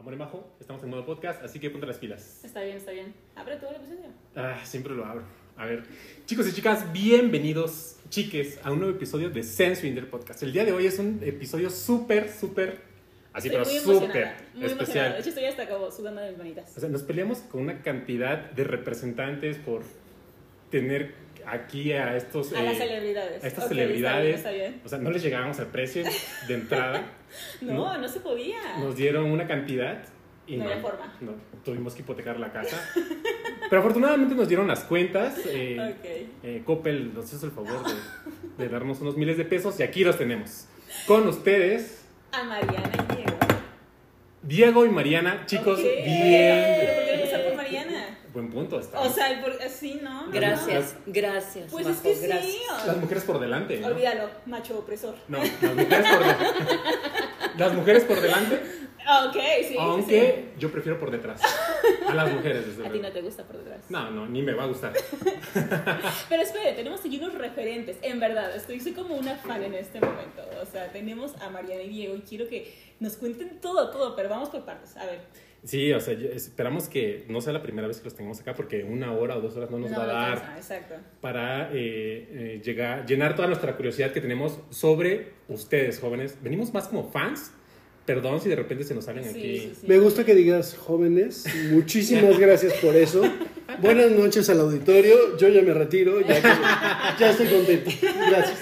Amor y Majo, estamos en modo podcast, así que ponte las pilas. Está bien, está bien. Abre todo el episodio. Ah, siempre lo abro. A ver, chicos y chicas, bienvenidos, chiques, a un nuevo episodio de Sense Winder Podcast. El día de hoy es un episodio súper, súper, así, Estoy pero súper muy emocionada. De especial. hecho, estoy hasta como sudando de mis manitas. O sea, nos peleamos con una cantidad de representantes por tener aquí a estos... A las eh, celebridades. a estas celebridades. Está bien, está O sea, no les llegábamos al precio de entrada. No, no se podía. Nos dieron una cantidad y No no, había forma. no, tuvimos que hipotecar la casa. Pero afortunadamente nos dieron las cuentas. eh, Ok. eh, Coppel nos hizo el favor de, de darnos unos miles de pesos y aquí los tenemos. Con ustedes, A Mariana y Diego. Diego y Mariana. Chicos, Ok. bien. Pero ¿por qué no empezar por Mariana? Buen punto. está. O sea, por, así, ¿no? No, Gracias, gracias. Pues Majo, es que sí. las mujeres por delante. ¿no? Olvídalo, macho opresor. No, las mujeres por delante. Las mujeres por delante, Ok, sí. sí, aunque yo prefiero por detrás. A las mujeres, desde sí. A ti no te gusta por detrás. No, no, ni me va a gustar. Pero espere, tenemos aquí unos referentes. En verdad, estoy soy como una fan en este momento. O sea, tenemos a Mariana y Diego y quiero que nos cuenten todo, todo, pero vamos por partes. A ver. Sí, o sea, yo- esperamos que no sea la primera vez que los tengamos acá porque una hora o dos horas no nos va a dar alcanza, Exacto. para eh, eh, llegar, llenar toda nuestra curiosidad que tenemos sobre ustedes, jóvenes. Venimos más como fans. Perdón si de repente se nos salen Sí, aquí. sí, sí. Me gusta que digas jóvenes. Muchísimas gracias por eso. Buenas noches al auditorio. Yo ya me retiro. Ya, que- ya estoy contento. Gracias.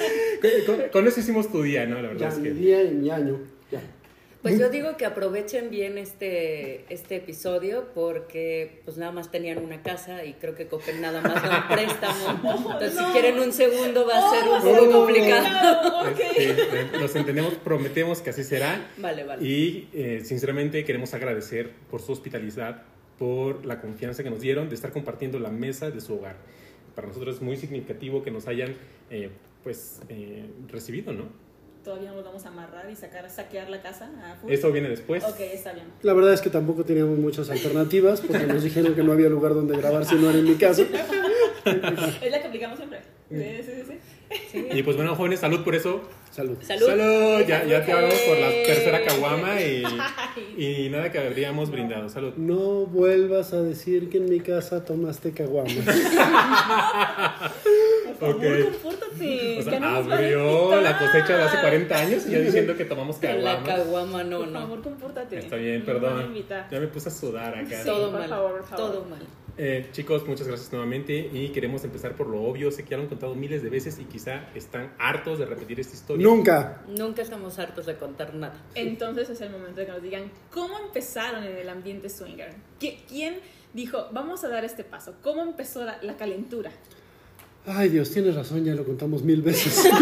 Con, con- con eso hicimos tu día, ¿no? La verdad Ya es mi que. día y mi año. Pues yo digo que aprovechen bien este, este episodio porque pues nada más tenían una casa y creo que Coppel nada más da un préstamo. Entonces si quieren un segundo va a ser un poco complicado. ok. Este, eh, los entendemos, prometemos que así será. Vale, vale. Y eh, sinceramente queremos agradecer por su hospitalidad, por la confianza que nos dieron de estar compartiendo la mesa de su hogar. Para nosotros es muy significativo que nos hayan eh, pues eh, recibido, ¿no? Todavía nos vamos a amarrar y sacar, saquear la casa. a. Eso viene después. Ok, está bien. La verdad es que tampoco teníamos muchas alternativas porque nos dijeron que no había lugar donde grabar si no era en mi casa. Es la que aplicamos siempre. Sí, sí, sí. Sí. Y pues bueno, jóvenes, salud por eso. Salud. Salud. Salud. Ya, ya te hablamos por la tercera caguama y, y nada que habríamos brindado. Salud. No vuelvas a decir que en mi casa tomaste caguamas. Por favor, Ok. compórtate. O sea, no abrió la cosecha de hace 40 años y ya diciendo que tomamos En la caguama no, Por no. favor, compórtate. Está bien, No perdón. Ya me puse a sudar acá. Sí. Todo por mal. por. Todo mal. Eh, chicos, muchas gracias nuevamente y queremos empezar por lo obvio. Sé que ya lo han contado miles de veces y quizá están hartos de repetir esta historia. Nunca. Nunca estamos hartos de contar nada. Entonces es el momento de que nos digan cómo empezaron en el ambiente swinger. ¿Qui- ¿Quién dijo, vamos a dar este paso? ¿Cómo empezó la, la calentura? Ay Dios, tienes razón, ya lo contamos mil veces.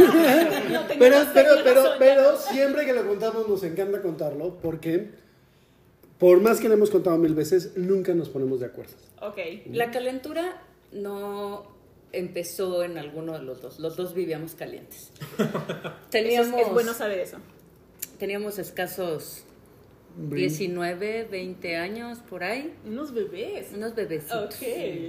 No, Pero, razón, pero, tenía pero, razón, pero ya no. siempre que lo contamos nos encanta contarlo porque por más que lo hemos contado mil veces, nunca nos ponemos de acuerdo. Ok. La calentura no empezó en alguno de los dos. Los dos vivíamos calientes. Eso Teníamos, es, es bueno saber eso. teníamos escasos 19, 20 años por ahí. Unos bebés. Unos bebecitos. Ok.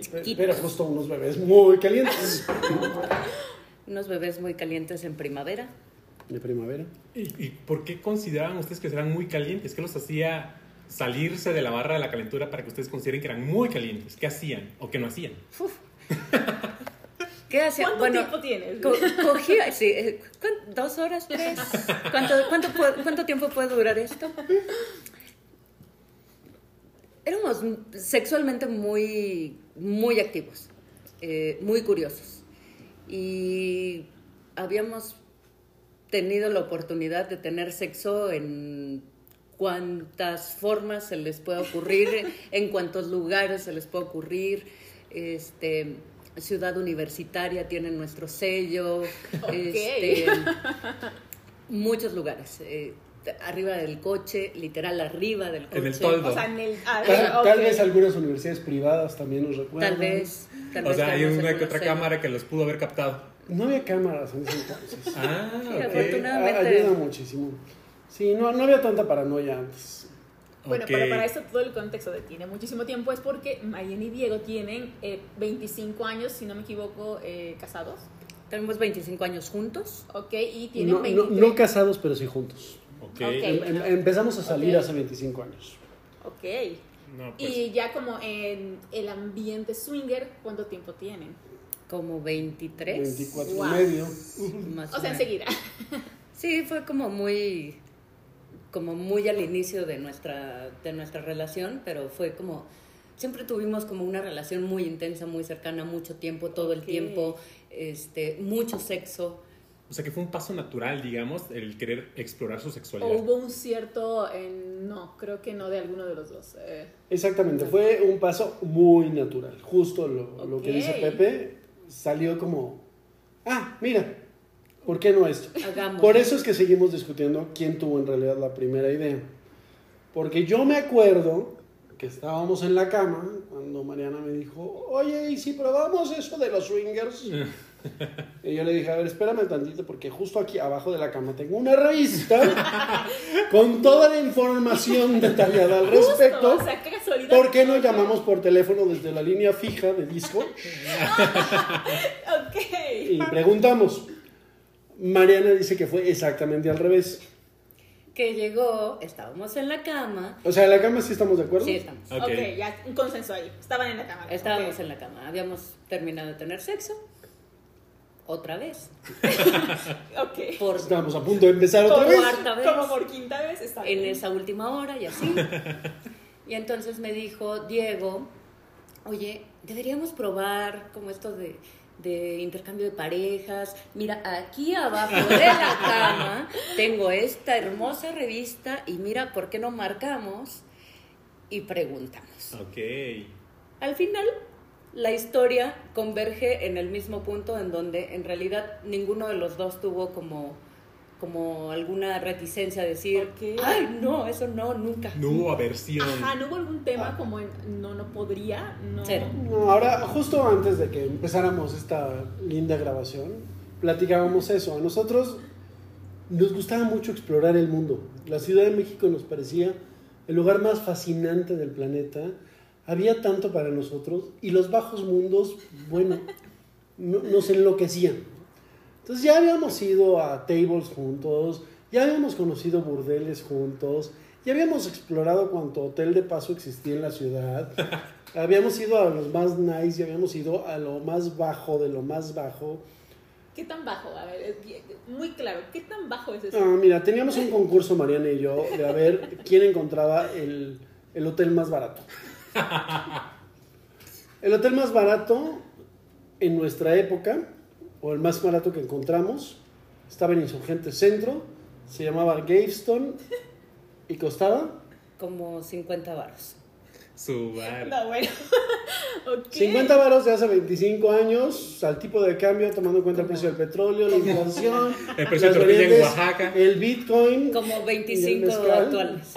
chiquitos. Pero justo unos bebés muy calientes. Unos bebés muy calientes en primavera. De primavera. ¿Y, y por qué consideraban ustedes que eran muy calientes? ¿Qué los hacía salirse de la barra de la calentura para que ustedes consideren que eran muy calientes? ¿Qué hacían o qué no hacían? ¿Qué hacía? ¿Cuánto Bueno, tiempo tienes? co- cogía, sí, eh, ¿cuán- ¿dos horas, tres? ¿Cuánto, cuánto, puede- ¿Cuánto tiempo puede durar esto? Éramos sexualmente muy, muy activos, eh, muy curiosos. Y habíamos tenido la oportunidad de tener sexo en cuantas formas se les puede ocurrir, en cuantos lugares se les puede ocurrir. Este, Ciudad Universitaria tiene nuestro sello. este, muchos lugares. eh, arriba del coche, literal arriba del coche. En el toldo. O sea, en el... ah, Tal, vez algunas universidades privadas también nos recuerdan. Tal vez. Tal O vez sea, hay una que otra cámara que los pudo haber captado. No había cámaras en ese entonces. Ah, Sí, afortunadamente. Ayuda muchísimo. Sí, no, no había tanta paranoia antes. Bueno, pero para eso todo el contexto de tiene muchísimo tiempo es porque Mariana y Diego tienen eh, 25 años, si no me equivoco, eh, casados. Tenemos 25 años juntos. Ok, y tienen No, no, 23. no casados, pero sí juntos. Ok. Ok. Em- em- empezamos a salir hace 25 años. Ok. No, pues, Y ya como en el ambiente swinger, ¿cuánto tiempo tienen? Como 23. 24 Wow. y medio. Más O sea, enseguida. Sí, fue como muy como muy al inicio de nuestra de nuestra relación, pero fue como siempre tuvimos como una relación muy intensa, muy cercana, mucho tiempo, todo el Ok. tiempo, este, mucho sexo. o sea que fue un paso natural, digamos, el querer explorar su ¿O sexualidad. hubo un cierto... eh, no, creo que no de alguno de los dos. eh. Exactamente, fue un paso muy natural. Justo lo, lo que dice Pepe salió como, ah, mira, ¿por qué no esto? Hagamos. Por eso es que seguimos discutiendo quién tuvo en realidad la primera idea. Porque yo me acuerdo que estábamos en la cama cuando Mariana me dijo, oye, ¿y si probamos eso de los swingers? Y yo le dije, a ver, espérame tantito porque justo aquí abajo de la cama tengo una revista con toda la información detallada al Justo, respecto. o sea, qué. ¿Por qué no llamamos por teléfono desde la línea fija de disco Ok. y preguntamos? Mariana dice que fue exactamente al revés. Que llegó, estábamos en la cama. O sea, en la cama sí estamos de acuerdo. Sí, estamos. Ok. ok, ya un consenso ahí. Estaban en la cama. Estábamos en la cama, habíamos terminado de tener sexo. Otra vez. Ok. Por, Estábamos a punto de empezar otra Como vez. cuarta vez. Como por quinta vez está en bien. esa última hora y así. Y entonces me dijo Diego, oye, deberíamos probar como esto de, de intercambio de parejas. Mira, aquí abajo de la cama tengo esta hermosa revista y mira, ¿por qué no marcamos? Y preguntamos. Ok. Al final, la historia converge en el mismo punto en donde en realidad ninguno de los dos tuvo como, como alguna reticencia a decir, Ok. ay, no, eso no, nunca. No hubo aversión. Ajá, ¿no hubo algún tema como en no, no podría? No. Cero. No, ahora, justo antes de que empezáramos esta linda grabación, platicábamos eso. A nosotros nos gustaba mucho explorar el mundo. La Ciudad de México nos parecía el lugar más fascinante del planeta. Había tanto para nosotros y los bajos mundos, bueno, no- nos enloquecían. Entonces ya habíamos ido a tables juntos, ya habíamos conocido burdeles juntos, ya habíamos explorado cuanto hotel de paso existía en la ciudad. Habíamos ido a los más nice y habíamos ido a lo más bajo de lo más bajo. ¿Qué tan bajo? A ver, es muy claro. ¿Qué tan bajo es eso? Ah, mira, teníamos un concurso, Mariana y yo, de a ver quién encontraba el, el hotel más barato. El hotel más barato en nuestra época, o el más barato que encontramos, estaba en Insurgente Centro, se llamaba Gaveston y costaba Como 50 varos. Su bar. No, bueno. ok. 50 varos de hace 25 años, al tipo de cambio, tomando en cuenta el precio del petróleo, la inflación, El precio de tortilla en Oaxaca. el Bitcoin, Como Y el 25 mezcal. actuales.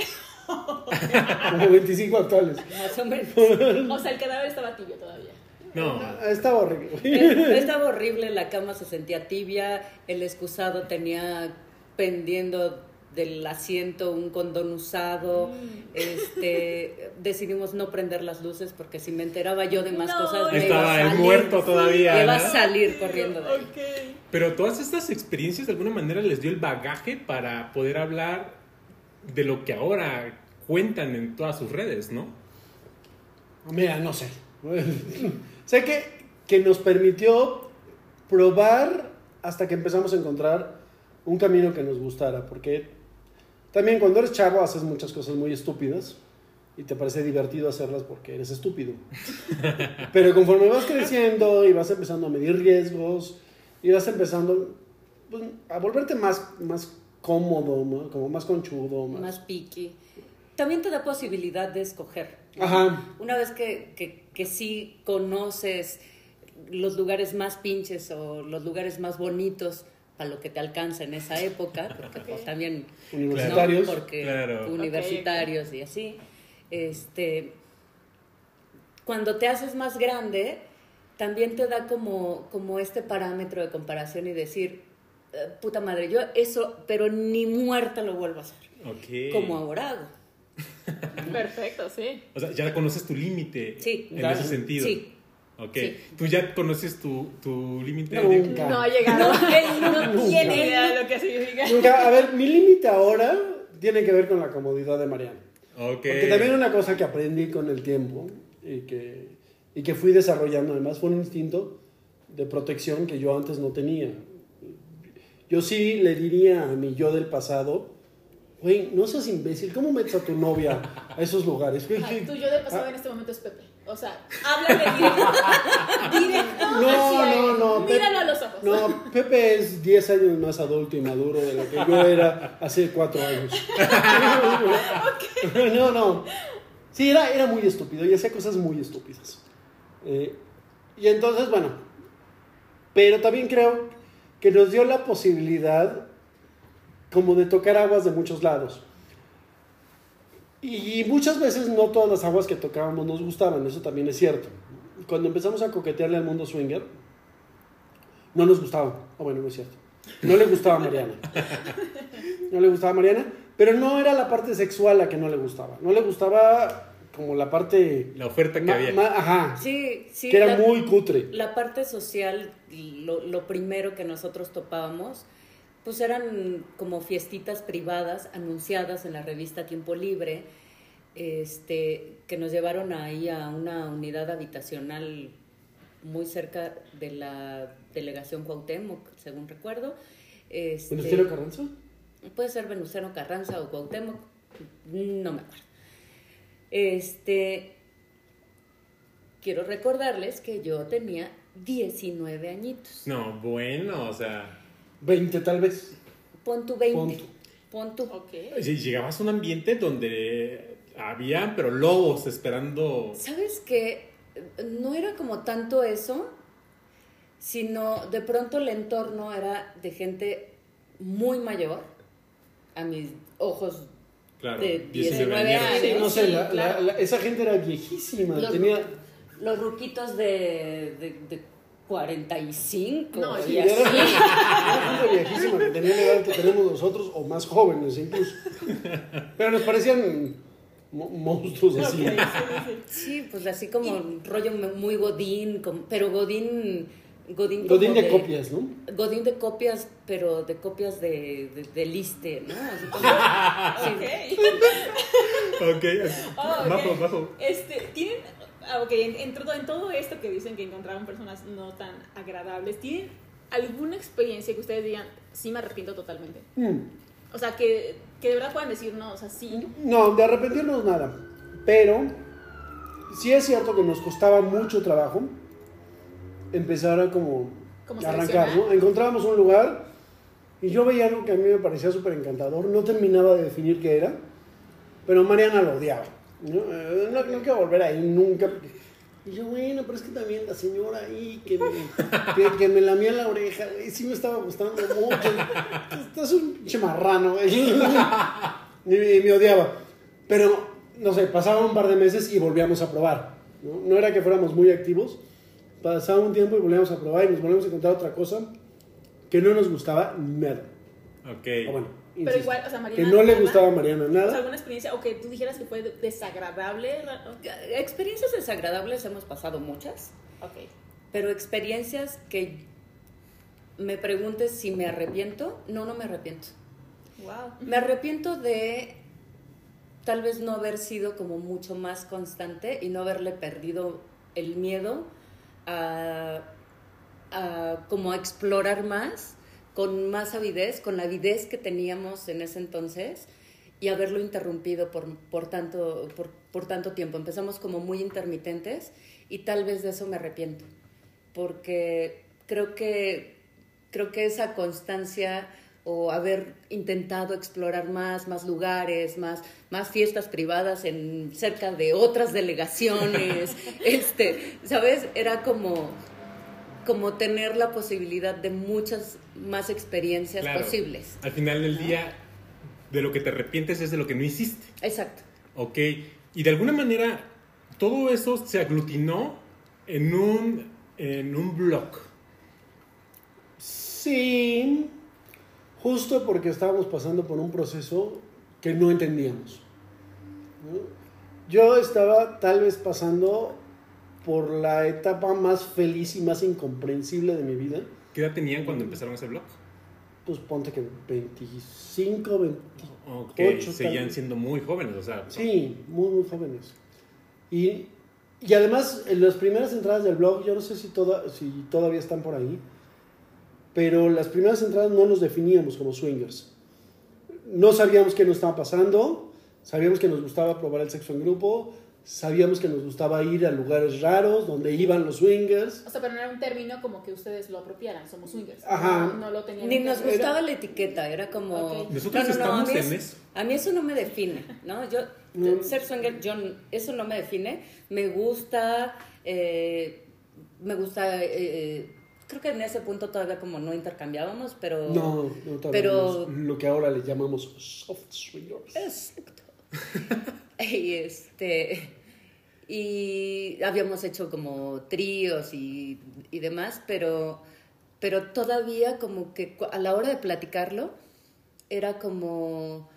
como 25 actuales. Más o menos. O sea, el cadáver estaba tibio todavía. No. Estaba horrible. Estaba horrible, la cama se sentía tibia, el excusado tenía pendiendo del asiento un condón usado. Este, decidimos no prender las luces porque si me enteraba yo de más No, cosas me iba a salir. muerto todavía. Me iba a ¿no? salir corriendo de ahí. Ok. Pero todas estas experiencias de alguna manera les dio el bagaje para poder hablar de lo que ahora cuentan en todas sus redes, ¿no? Mira, no sé. Sé que, que nos permitió probar hasta que empezamos a encontrar un camino que nos gustara, porque también cuando eres chavo haces muchas cosas muy estúpidas y te parece divertido hacerlas porque eres estúpido. Pero conforme vas creciendo y vas empezando a medir riesgos y vas empezando pues, a volverte más, más cómodo, ¿no? como más conchudo, más... Más piqui. También te da posibilidad de escoger. Ajá. Una vez que, que, que sí conoces los lugares más pinches o los lugares más bonitos para lo que te alcanza en esa época, porque pues también Universitarios. ¿no? porque Claro. universitarios y así, este, cuando te haces más grande, también te da como, como este parámetro de comparación y decir, "Eh, puta madre, yo eso, pero ni muerta lo vuelvo a hacer, como ahora hago. Perfecto, sí. O sea, ya conoces tu límite Sí. en Claro. ese sentido. Sí. Ok. Sí. ¿Tú ya conoces tu, tu límite? Nunca. No ha llegado. Él no Nunca. tiene idea de lo que significa. Nunca, a ver, mi límite ahora tiene que ver con la comodidad de Mariana. Ok. Porque también una cosa que aprendí con el tiempo y que, y que fui desarrollando además fue un instinto de protección que yo antes no tenía. Yo sí le diría a mi yo del pasado, güey, no seas imbécil, ¿cómo metes a tu novia a esos lugares? Güey, ¿qué- tu yo del pasado en este momento es Pepe. O sea, háblale directo. directo No, no, no, Míralo a los ojos. No, Pepe es 10 años más adulto y maduro de lo que yo era hace 4 años. No, no. Sí, era, era muy estúpido y hacía cosas muy estúpidas. Eh, y entonces, bueno, pero también creo que nos dio la posibilidad como de tocar aguas de muchos lados. Y muchas veces no todas las aguas que tocábamos nos gustaban, eso también es cierto. Cuando empezamos a coquetearle al mundo swinger, no nos gustaba. Ah, bueno, no es cierto. No le gustaba a Mariana. No le gustaba a Mariana, pero no era la parte sexual la que no le gustaba. No le gustaba como la parte... La oferta que había. ma- ajá. Sí, sí. que era la- muy cutre. La parte social, lo, lo primero que nosotros topábamos, pues eran como fiestitas privadas anunciadas en la revista Tiempo Libre, este, que nos llevaron ahí a una unidad habitacional muy cerca de la delegación Cuauhtémoc, según recuerdo. Este, ¿Venustiano Carranza? Puede ser Venustiano Carranza o Cuauhtémoc, no me acuerdo. Este, quiero recordarles que yo tenía 19 añitos. No, bueno, o sea. 20 tal vez. Pon tu 20. Pon. Pon tu. Ok. si Llegabas a un ambiente donde había, pero lobos esperando. ¿Sabes qué? No era como tanto eso, sino de pronto el entorno era de gente muy mayor, a mis ojos Claro, de 19 19 años. años. Sí, no sé, sí, la- la- la- esa gente era viejísima. Los, tenía... los ruquitos de, de, de 45 No, y sí, Era así. una gente viejísima que tenía la edad que tenemos nosotros o más jóvenes incluso. Pero nos parecían mo- monstruos así. Ok, sí, sí, sí. Pues así como un rollo muy godín, como- pero godín... Godín, Godín como de copias, ¿no? Godín de copias, pero de copias de, de, de liste, ¿no? Así como- sí. Ok. Ok, Oh, ok. bajo, bajo. Este, tienen, ah, ok, en, en todo, en todo esto que dicen que encontraron personas no tan agradables, ¿tienen alguna experiencia que ustedes digan, sí me arrepiento totalmente? Mm. O sea, que, que de verdad puedan decir, no, o sea, sí. No, de arrepentirnos nada. Pero sí es cierto que nos costaba mucho trabajo empezar a como Como arrancar. ¿no? Encontrábamos un lugar y yo veía algo que a mí me parecía súper encantador. No terminaba de definir qué era, pero Mariana lo odiaba. No, Eh, no, no quiero volver ahí nunca. Y yo, bueno, pero es que también la señora ahí que me, que, que me lamía la oreja, güey, sí me estaba gustando mucho. Estás un pinche marrano, güey. Y me, me odiaba. Pero, no sé, pasaba un par de meses y volvíamos a probar. ¿no? no era que fuéramos muy activos. Pasaba un tiempo y volvíamos a probar y nos volvíamos a encontrar otra cosa que no nos gustaba nada. Ok. O bueno, Pero igual, o sea, que Mariana. no le gustaba a Mariana O sea, nada. alguna experiencia, o que tú dijeras que fue desagradable. ra- Experiencias desagradables hemos pasado muchas, Ok. pero experiencias que me preguntes si me arrepiento, no, no me arrepiento. Wow. Me arrepiento de tal vez no haber sido como mucho más constante y no haberle perdido el miedo a, a como a explorar más, con más avidez, con la avidez que teníamos en ese entonces y haberlo interrumpido por, por, tanto, por, por tanto tiempo. Empezamos como muy intermitentes y tal vez de eso me arrepiento, porque creo que, creo que esa constancia o haber intentado explorar más, más lugares, más, más fiestas privadas en cerca de otras delegaciones, este, ¿sabes? Era como, como tener la posibilidad de muchas más experiencias Claro. posibles. Al final del día, de lo que te arrepientes es de lo que no hiciste. Exacto. Ok. Y de alguna manera, todo eso se aglutinó en un, en un blog. Sí, justo porque estábamos pasando por un proceso que no entendíamos. ¿no? Yo estaba tal vez pasando por la etapa más feliz y más incomprensible de mi vida. ¿Qué edad tenían cuando empezaron ese blog? pues ponte que 25, 28. Ok, tal seguían vez. siendo muy jóvenes, o sea. Sí, muy, muy jóvenes. Y, y además, en las primeras entradas del blog, yo no sé si, toda, si todavía están por ahí, pero las primeras entradas no nos definíamos como swingers. No sabíamos qué nos estaba pasando, sabíamos que nos gustaba probar el sexo en grupo, sabíamos que nos gustaba ir a lugares raros donde iban los swingers. O sea, pero no era un término como que ustedes lo apropiaran, somos swingers. Ajá. No, no lo tenían. Ni en nos gustaba la etiqueta, era como... Ok. Nosotros a mí estamos en es- eso. A mí eso no me define, ¿no? Yo, Mm. ser swinger, yo, eso no me define. Me gusta, eh, me gusta, eh, creo que en ese punto todavía como no intercambiábamos, pero... No, no todavía Pero- no lo que ahora le llamamos soft swingers. Exacto. y este y habíamos hecho como tríos y, y demás, pero, pero todavía como que a la hora de platicarlo era como,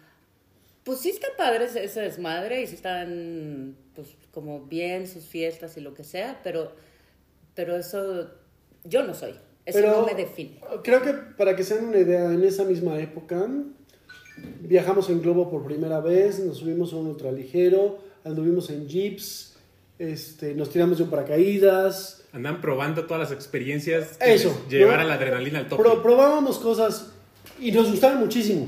pues sí está padre ese, ese desmadre y sí están pues como bien sus fiestas y lo que sea, pero, pero eso yo no soy, eso Pero no me define. Creo que para que se den una idea, en esa misma época viajamos en globo por primera vez, nos subimos a un ultraligero, anduvimos en jeeps, este, nos tiramos de un paracaídas. Andan probando todas las experiencias que Eso, la adrenalina al tope. Pro- probábamos cosas y nos gustaban muchísimo,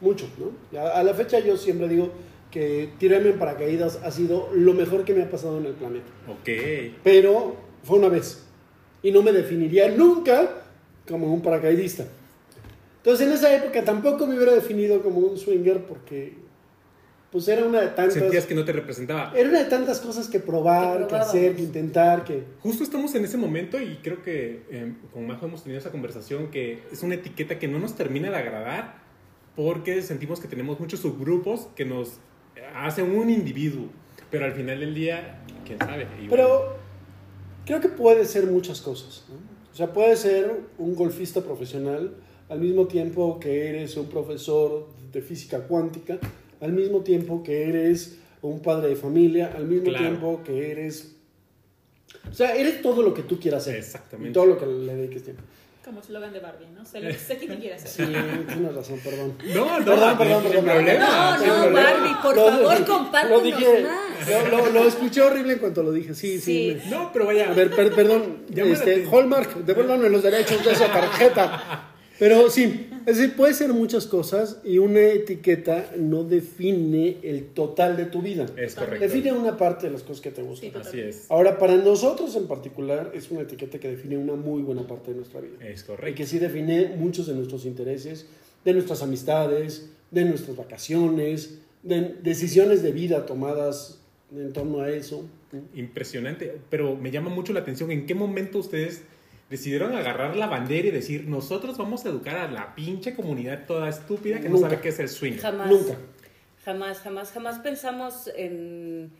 mucho, ¿no? A, a la fecha yo siempre digo que tirarme en paracaídas ha sido lo mejor que me ha pasado en el planeta. Ok. pero fue una vez. Y no me definiría nunca como un paracaidista. Entonces en esa época tampoco me hubiera definido como un swinger porque pues era una de tantas Sentías que no te representaba. era una de tantas cosas que probar, Que hacer, que intentar, que Justo estamos en ese momento y creo que eh, con Majo hemos tenido esa conversación que es una etiqueta que no nos termina de agradar porque sentimos que tenemos muchos subgrupos que nos hacen un individuo, pero al final del día, quién sabe. Igual. pero creo que puede ser muchas cosas. ¿no? O sea, puede ser un golfista profesional al mismo tiempo que eres un profesor de física cuántica, al mismo tiempo que eres un padre de familia, al mismo Claro. tiempo que eres... O sea, eres todo lo que tú quieras ser. Exactamente. Y todo lo que le dediques tiempo. Como eslogan de Barbie, ¿no? Sé, lo- sé que te quieres Sí, hacer. tienes razón, perdón. No, no, Perdón, perdón, perdón. problema, No, no, problema. Barbie, por Lo- favor, lo compártenos dije, más. Lo, lo- lo escuché horrible en cuanto lo dije. Sí, sí. Sí. me- No, pero vaya. A ver, per- perdón, este. Hallmark, devuélvanme los derechos de esa tarjeta. Pero sí, es decir, puede ser muchas cosas y una etiqueta no define el total de tu vida. Es correcto. Define una parte de las cosas que te gustan. Sí, Así es. Ahora, para nosotros en particular, es una etiqueta que define una muy buena parte de nuestra vida. Es Y correcto. que sí define muchos de nuestros intereses, de nuestras amistades, de nuestras vacaciones, de decisiones de vida tomadas en torno a eso. Impresionante, pero me llama mucho la atención en qué momento ustedes decidieron agarrar la bandera y decir, nosotros vamos a educar a la pinche comunidad toda estúpida que no sabe qué es el swing. Jamás. Nunca. Jamás, jamás, jamás pensamos en,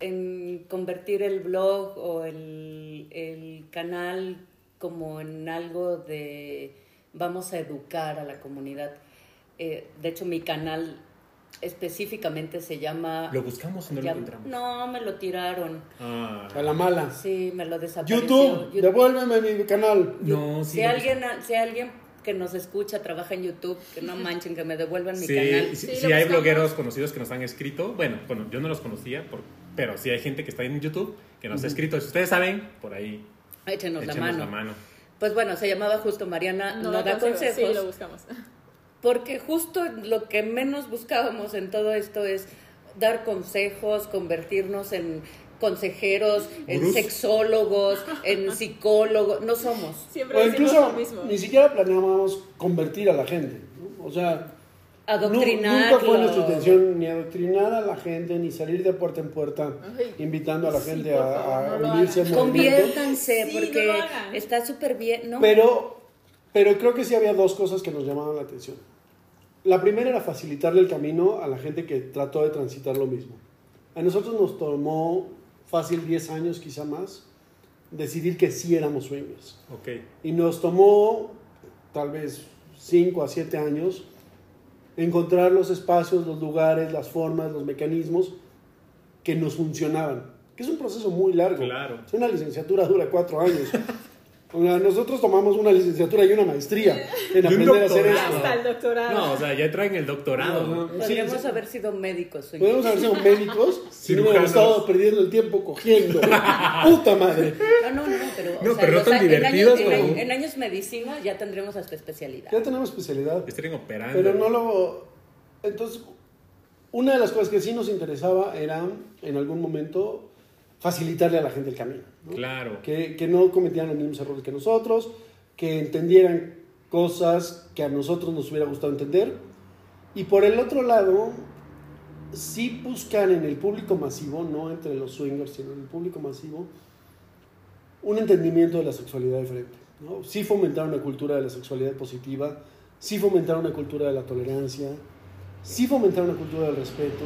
en convertir el blog o el, el canal como en algo de vamos a educar a la comunidad. Eh, de hecho, mi canal específicamente se llama... Lo buscamos y no lo encontramos. No, me lo tiraron. Ah, A la mala. Sí, me lo desapareció. YouTube, devuélveme mi canal. no, sí. Si alguien, si alguien que nos escucha trabaja en YouTube, que no manchen, que me devuelvan mi Sí, canal. sí, Sí, hay blogueros conocidos que nos han escrito. Bueno, bueno, yo no los conocía, por- pero sí hay gente que está en YouTube que nos ha escrito. Si ustedes saben, por ahí, Échenos, échenos la mano. la mano. Pues bueno, se llamaba justo Mariana no, da consejos, Sí, lo buscamos. Porque justo lo que menos buscábamos en todo esto es dar consejos, convertirnos en consejeros, en sexólogos, en psicólogos, no somos. Siempre O incluso lo mismo. ni siquiera planeábamos convertir a la gente. ¿no? O sea, nunca fue nuestra intención ni adoctrinar a la gente, ni salir de puerta en puerta Ay, invitando a la sí, gente a, a no unirse al hagan. movimiento. Conviértanse, Sí, porque no está súper bien, ¿no? Pero, pero creo que sí había dos cosas que nos llamaban la atención. La primera era facilitarle el camino a la gente que trató de transitar lo mismo. A nosotros nos tomó fácil 10 años, quizá más, decidir que sí éramos swingers. Ok. Y nos tomó tal vez 5 a 7 años encontrar los espacios, los lugares, las formas, los mecanismos que nos funcionaban. Que es un proceso muy largo. Claro. Es una licenciatura dura 4 años. Sea, nosotros tomamos una licenciatura y una maestría en un aprender a hacer doctorado. esto. Hasta el doctorado. No, o sea, ya traen el doctorado. No, no, sí, Podríamos sí. haber sido médicos. oye. Podemos haber sido médicos si no hubiéramos estado perdiendo el tiempo cogiendo. ¡Puta madre! No, no, no, pero. o No, sea, pero no tan a- en divertidos años- en, como- años- en años medicina ya tendremos hasta especialidad. Ya tenemos especialidad. Estarían operando. Pero no lo. Entonces, una de las cosas que sí nos interesaba era, en algún momento, facilitarle a la gente el camino. ¿no? Claro. Que, que no cometieran los mismos errores que nosotros, que entendieran cosas que a nosotros nos hubiera gustado entender. Y por el otro lado, sí buscar en el público masivo, no entre los swingers, sino en el público masivo, un entendimiento de la sexualidad diferente. ¿no? Sí fomentar una cultura de la sexualidad positiva, sí fomentar una cultura de la tolerancia, sí fomentar una cultura del respeto.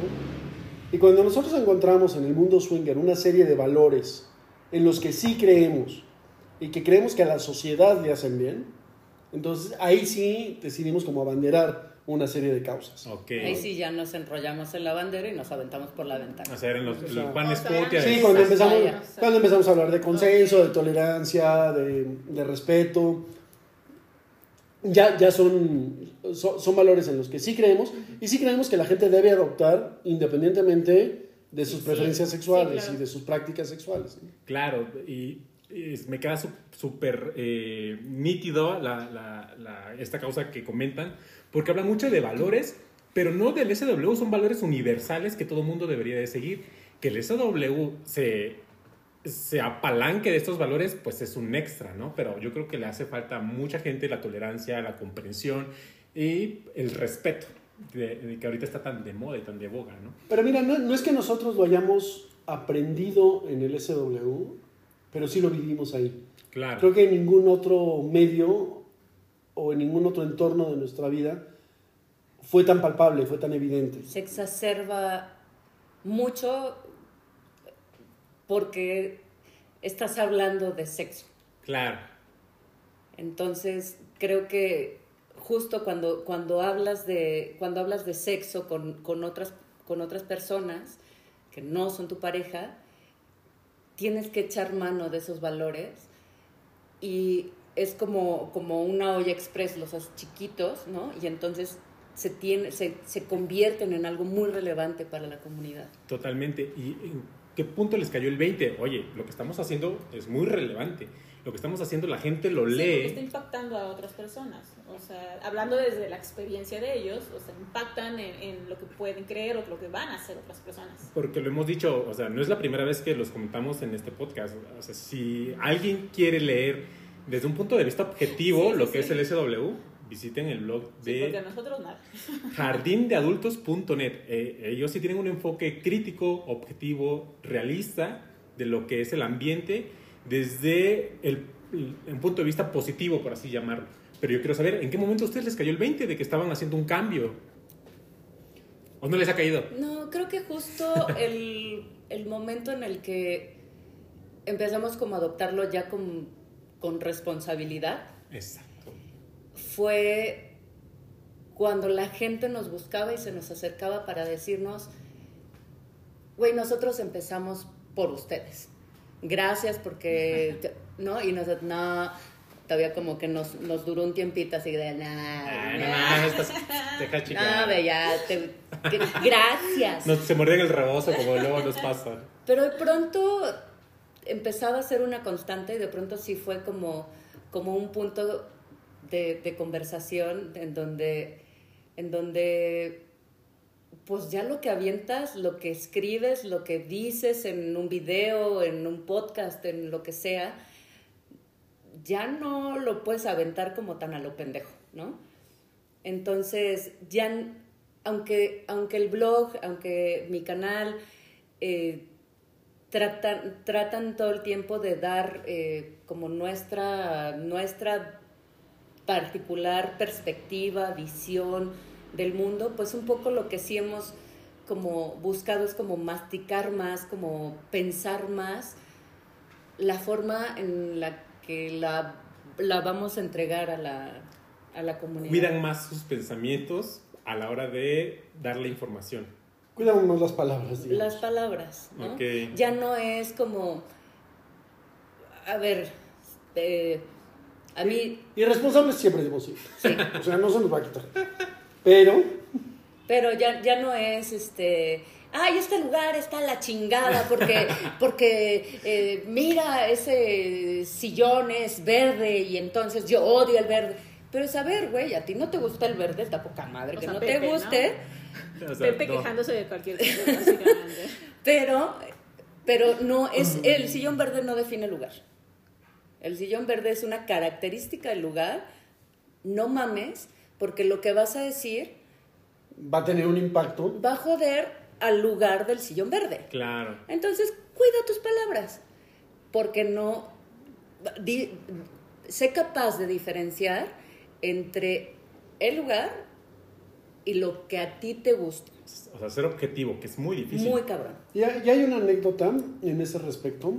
Y cuando nosotros encontramos en el mundo swinger una serie de valores en los que sí creemos y que creemos que a la sociedad le hacen bien, entonces ahí sí decidimos como abanderar una serie de causas. Ok. Ahí sí ya nos enrollamos en la bandera y nos aventamos por la ventana. O sea, eran los, O sea, el Juan o sea. Sí, de- cuando empezamos, cuando empezamos a hablar de consenso, de tolerancia, de, de respeto, ya, ya son, son, son valores en los que sí creemos y sí creemos que la gente debe adoptar independientemente de sus Sí, preferencias sí, sexuales claro. y de sus prácticas sexuales. Claro, y, y me queda su- súper eh, nítido la, la- la- esta causa que comentan, porque habla mucho de valores, pero no del SW, son valores universales que todo mundo debería de seguir. Que el SW se, se apalanque de estos valores, pues es un extra, ¿no? Pero yo creo que le hace falta a mucha gente la tolerancia, la comprensión y el respeto, de, de que ahorita está tan de moda y tan de boga, ¿no? Pero mira, no, no es que nosotros lo hayamos aprendido en el SW, pero sí lo vivimos ahí. Claro. Creo que en ningún otro medio o en ningún otro entorno de nuestra vida fue tan palpable, fue tan evidente. Se exacerba mucho porque estás hablando de sexo. Claro. Entonces, creo que justo cuando, cuando, hablas, de, cuando hablas de sexo con, con, otras, con otras personas que no son tu pareja, tienes que echar mano de esos valores y es como, como una olla express, los haces chiquitos, ¿no? Y entonces se, tiene, se, se convierten en algo muy relevante para la comunidad. Totalmente. ¿Y qué punto les cayó el 20? Oye, lo que estamos haciendo es muy relevante. Lo que estamos haciendo la gente lo Sí, porque está lee. impactando a otras personas. O sea, hablando desde la experiencia de ellos, o sea, impactan en, en lo que pueden creer o lo que van a hacer otras personas. Porque lo hemos dicho, o sea, no es la primera vez que los comentamos en este podcast. O sea, si alguien quiere leer desde un punto de vista objetivo Sí, sí, lo que es el SW, visiten el blog Sí, porque a de nosotros nada. jardindeadultos.net. Eh, ellos sí tienen un enfoque crítico, objetivo, realista de lo que es el ambiente desde el, un punto de vista positivo, por así llamarlo. Pero yo quiero saber, ¿en qué momento a ustedes les cayó el 20 de que estaban haciendo un cambio? ¿O no les ha caído? No, creo que justo el, el momento en el que empezamos como a adoptarlo ya con, con responsabilidad Exacto. Fue cuando la gente nos buscaba y se nos acercaba para decirnos, güey, nosotros empezamos por ustedes. Gracias porque, ¿no? Y nosotros, no, todavía como que nos, nos duró un tiempito así de, Ah, nah, no nah". mames, estás, deja chica. No, ya, te- gracias. Nos- se muerden el rebozo como luego nos pasa. Pero de pronto empezaba a ser una constante y de pronto sí fue como, como un punto de, conversación en donde, en donde pues ya lo que avientas, lo que escribes, lo que dices en un video, en un podcast, en lo que sea, ya no lo puedes aventar como tan a lo pendejo, ¿no? Entonces, ya, aunque, aunque el blog, aunque mi canal, eh, tratan, tratan todo el tiempo de dar eh, como nuestra, nuestra particular perspectiva, visión del mundo, pues un poco lo que sí hemos como buscado es como masticar más, como pensar más la forma en la que la, la vamos a entregar a la, a la comunidad. Cuidan más sus pensamientos a la hora de darle información. Cuidamos más las palabras, digamos. Las palabras, ¿no? Ok. Ya no es como, a ver, eh, A mí, Irresponsables siempre hemos sido. O sea, no se nos va a quitar. Pero, pero ya, ya no es este. Ay, este lugar está la chingada porque, porque eh, mira, ese sillón es verde y entonces yo odio el verde. Pero es a ver, güey, a ti no te gusta el verde, está poca madre O que sea, no Pepe, te ¿no? guste. O sea, Pepe no. quejándose de cualquier cosa, básicamente. Pero, pero no es, el sillón verde no define el lugar. El sillón verde es una característica del lugar. No mames, porque lo que vas a decir va a tener un impacto. va a joder al lugar del sillón verde. Claro. Entonces, cuida tus palabras, porque no... di- sé capaz de diferenciar entre el lugar y lo que a ti te gusta. O sea, ser objetivo, que es muy difícil. Muy cabrón. Y hay, y hay una anécdota en ese respecto,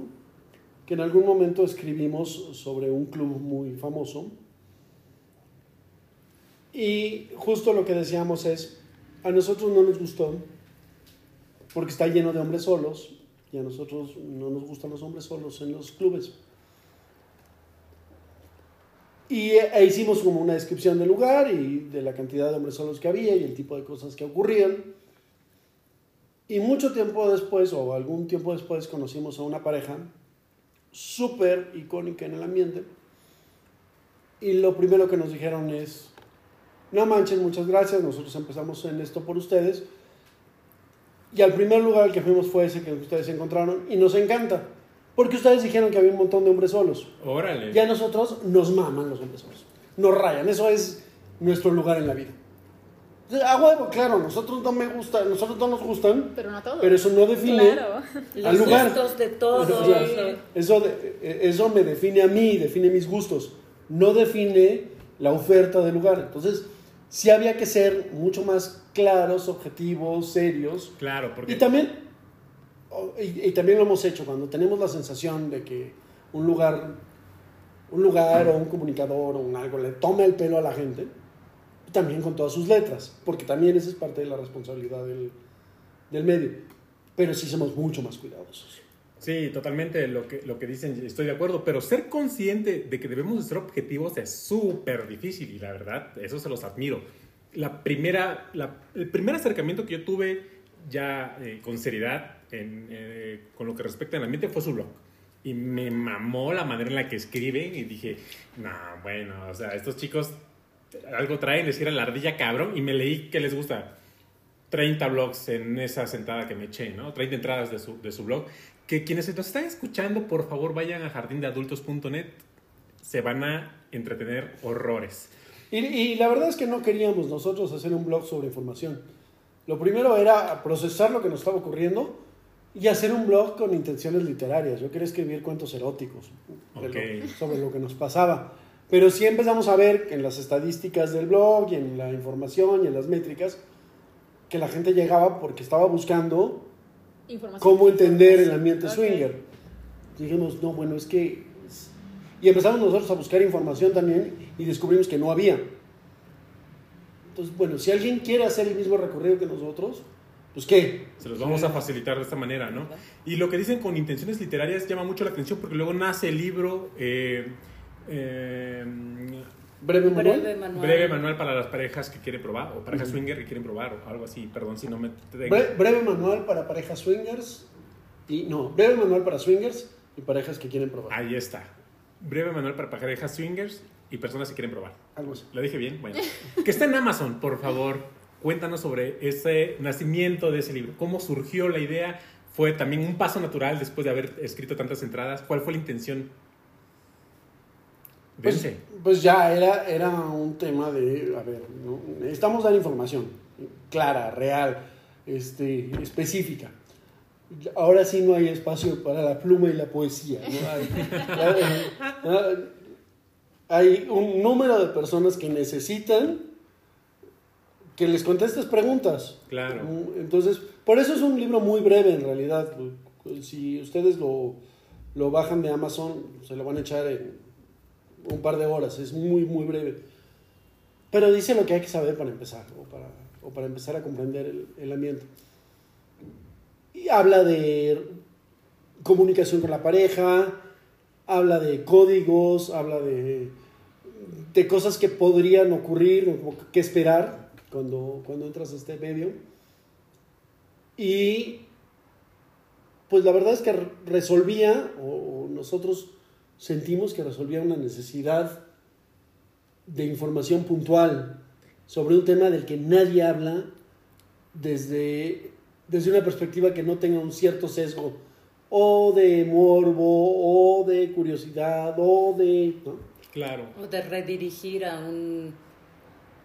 que en algún momento escribimos sobre un club muy famoso. Y justo lo que decíamos es, a nosotros no nos gustó, porque está lleno de hombres solos, y a nosotros no nos gustan los hombres solos en los clubes. Y eh, e hicimos como una descripción del lugar y de la cantidad de hombres solos que había y el tipo de cosas que ocurrían. Y mucho tiempo después, o algún tiempo después, conocimos a una pareja súper icónica en el ambiente. Y lo primero que nos dijeron es, no manchen, muchas gracias, nosotros empezamos en esto por ustedes. Y al primer lugar al que fuimos fue ese que ustedes encontraron y nos encanta. Porque ustedes dijeron que había un montón de hombres solos. Órale. Y a nosotros nos maman los hombres solos. Nos rayan, eso es nuestro lugar en la vida. A huevo, claro, nosotros no me gusta, nosotros no nos gustan, Pero no todo. pero eso no define Claro. al Los lugar. gustos de todos. O sea, eso, de- eso me define a mí, define mis gustos, no define la oferta del lugar. Entonces, sí había que ser mucho más claros, objetivos, serios. Claro, porque. Y también, o- y, y también lo hemos hecho cuando tenemos la sensación de que un lugar, un lugar o un comunicador o un algo le toma el pelo a la gente, también con todas sus letras, porque también esa es parte de la responsabilidad del, del medio. Pero sí somos mucho más cuidadosos. Sí, totalmente lo que, lo que dicen, estoy de acuerdo, pero ser consciente de que debemos de ser objetivos es súper difícil y la verdad, eso se los admiro. La primera, la- el primer acercamiento que yo tuve ya eh, con seriedad en, eh, con lo que respecta al ambiente fue su blog. Y me mamó la manera en la que escriben y dije, no, bueno, o sea, estos chicos algo traen, les era la ardilla cabrón y me leí que les gusta 30 blogs en esa sentada que me eché, ¿no? 30 entradas de su, de su blog. Que quienes nos están escuchando, por favor, vayan a jardindeadultos.net. Se van a entretener horrores. Y, y la verdad es que no queríamos nosotros hacer un blog sobre información. Lo primero era procesar lo que nos estaba ocurriendo y hacer un blog con intenciones literarias. Yo quería escribir cuentos eróticos lo- sobre lo que nos pasaba. Pero sí empezamos a ver que en las estadísticas del blog y en la información y en las métricas que la gente llegaba porque estaba buscando Información. cómo entender el ambiente swinger. Dijimos, no, bueno, es que... Y empezamos nosotros a buscar información también y descubrimos que no había. Entonces, bueno, si alguien quiere hacer el mismo recorrido que nosotros, pues ¿qué? Se los vamos a facilitar de esta manera, ¿no? Y lo que dicen con intenciones literarias llama mucho la atención porque luego nace el libro eh, eh, Breve manual. Breve manual. Breve Manual para las parejas que quieren probar o parejas swinger que quieren probar o algo así. Perdón si no me... tengo. Bre- breve manual para parejas swingers. Y no, breve manual para swingers y parejas que quieren probar. Ahí está. Breve Manual para parejas swingers y personas que quieren probar. Algo así. ¿Lo dije bien? Bueno. Que está en Amazon, por favor. Cuéntanos sobre ese nacimiento de ese libro. ¿Cómo surgió la idea? ¿Fue también un paso natural después de haber escrito tantas entradas? ¿Cuál fue la intención? Pues, pues ya era, era un tema de, a ver, ¿no? necesitamos dar información clara, real, este, específica. Ahora sí no hay espacio para la pluma y la poesía. ¿no? Hay, hay- hay un número de personas que necesitan que les contestes preguntas. Claro. Entonces, por eso es un libro muy breve en realidad. Si ustedes lo, lo bajan de Amazon, se lo van a echar en un par de horas. Es muy, muy breve. Pero dice lo que hay que saber para empezar, o para, o para empezar a comprender el, ambiente. Y habla de comunicación con la pareja, habla de códigos, habla de de cosas que podrían ocurrir o que esperar cuando, cuando entras a este medio. Y pues la verdad es que resolvía, o nosotros sentimos que resolvía una necesidad de información puntual sobre un tema del que nadie habla desde, desde una perspectiva que no tenga un cierto sesgo o de morbo o de curiosidad o de... Claro. O de redirigir a un,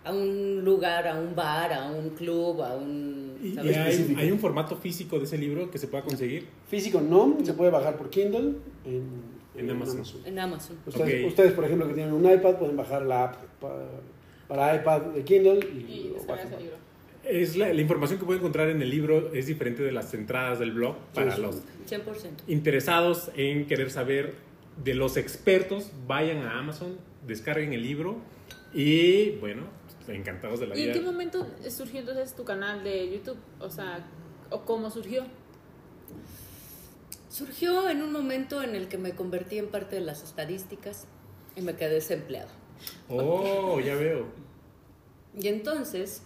a un lugar, a un bar, a un club, a un... ¿Y, hay, hay, un formato físico de ese libro que se pueda conseguir? Físico no, se puede bajar por Kindle en, en, Amazon. En Amazon. Ustedes, ustedes, por ejemplo, que tienen un iPad, pueden bajar la app para, para iPad de Kindle y, descargar ese libro. Es la, la, información que pueden encontrar en el libro es diferente de las entradas del blog para los 100%. interesados en querer saber de los expertos. Vayan a Amazon, descarguen el libro y bueno, encantados de la vida. ¿Y en qué momento surgió entonces tu canal de YouTube? O sea, ¿o cómo surgió? Surgió en un momento en el que me convertí en parte de las estadísticas y me quedé desempleado. Oh, ya veo. Y entonces,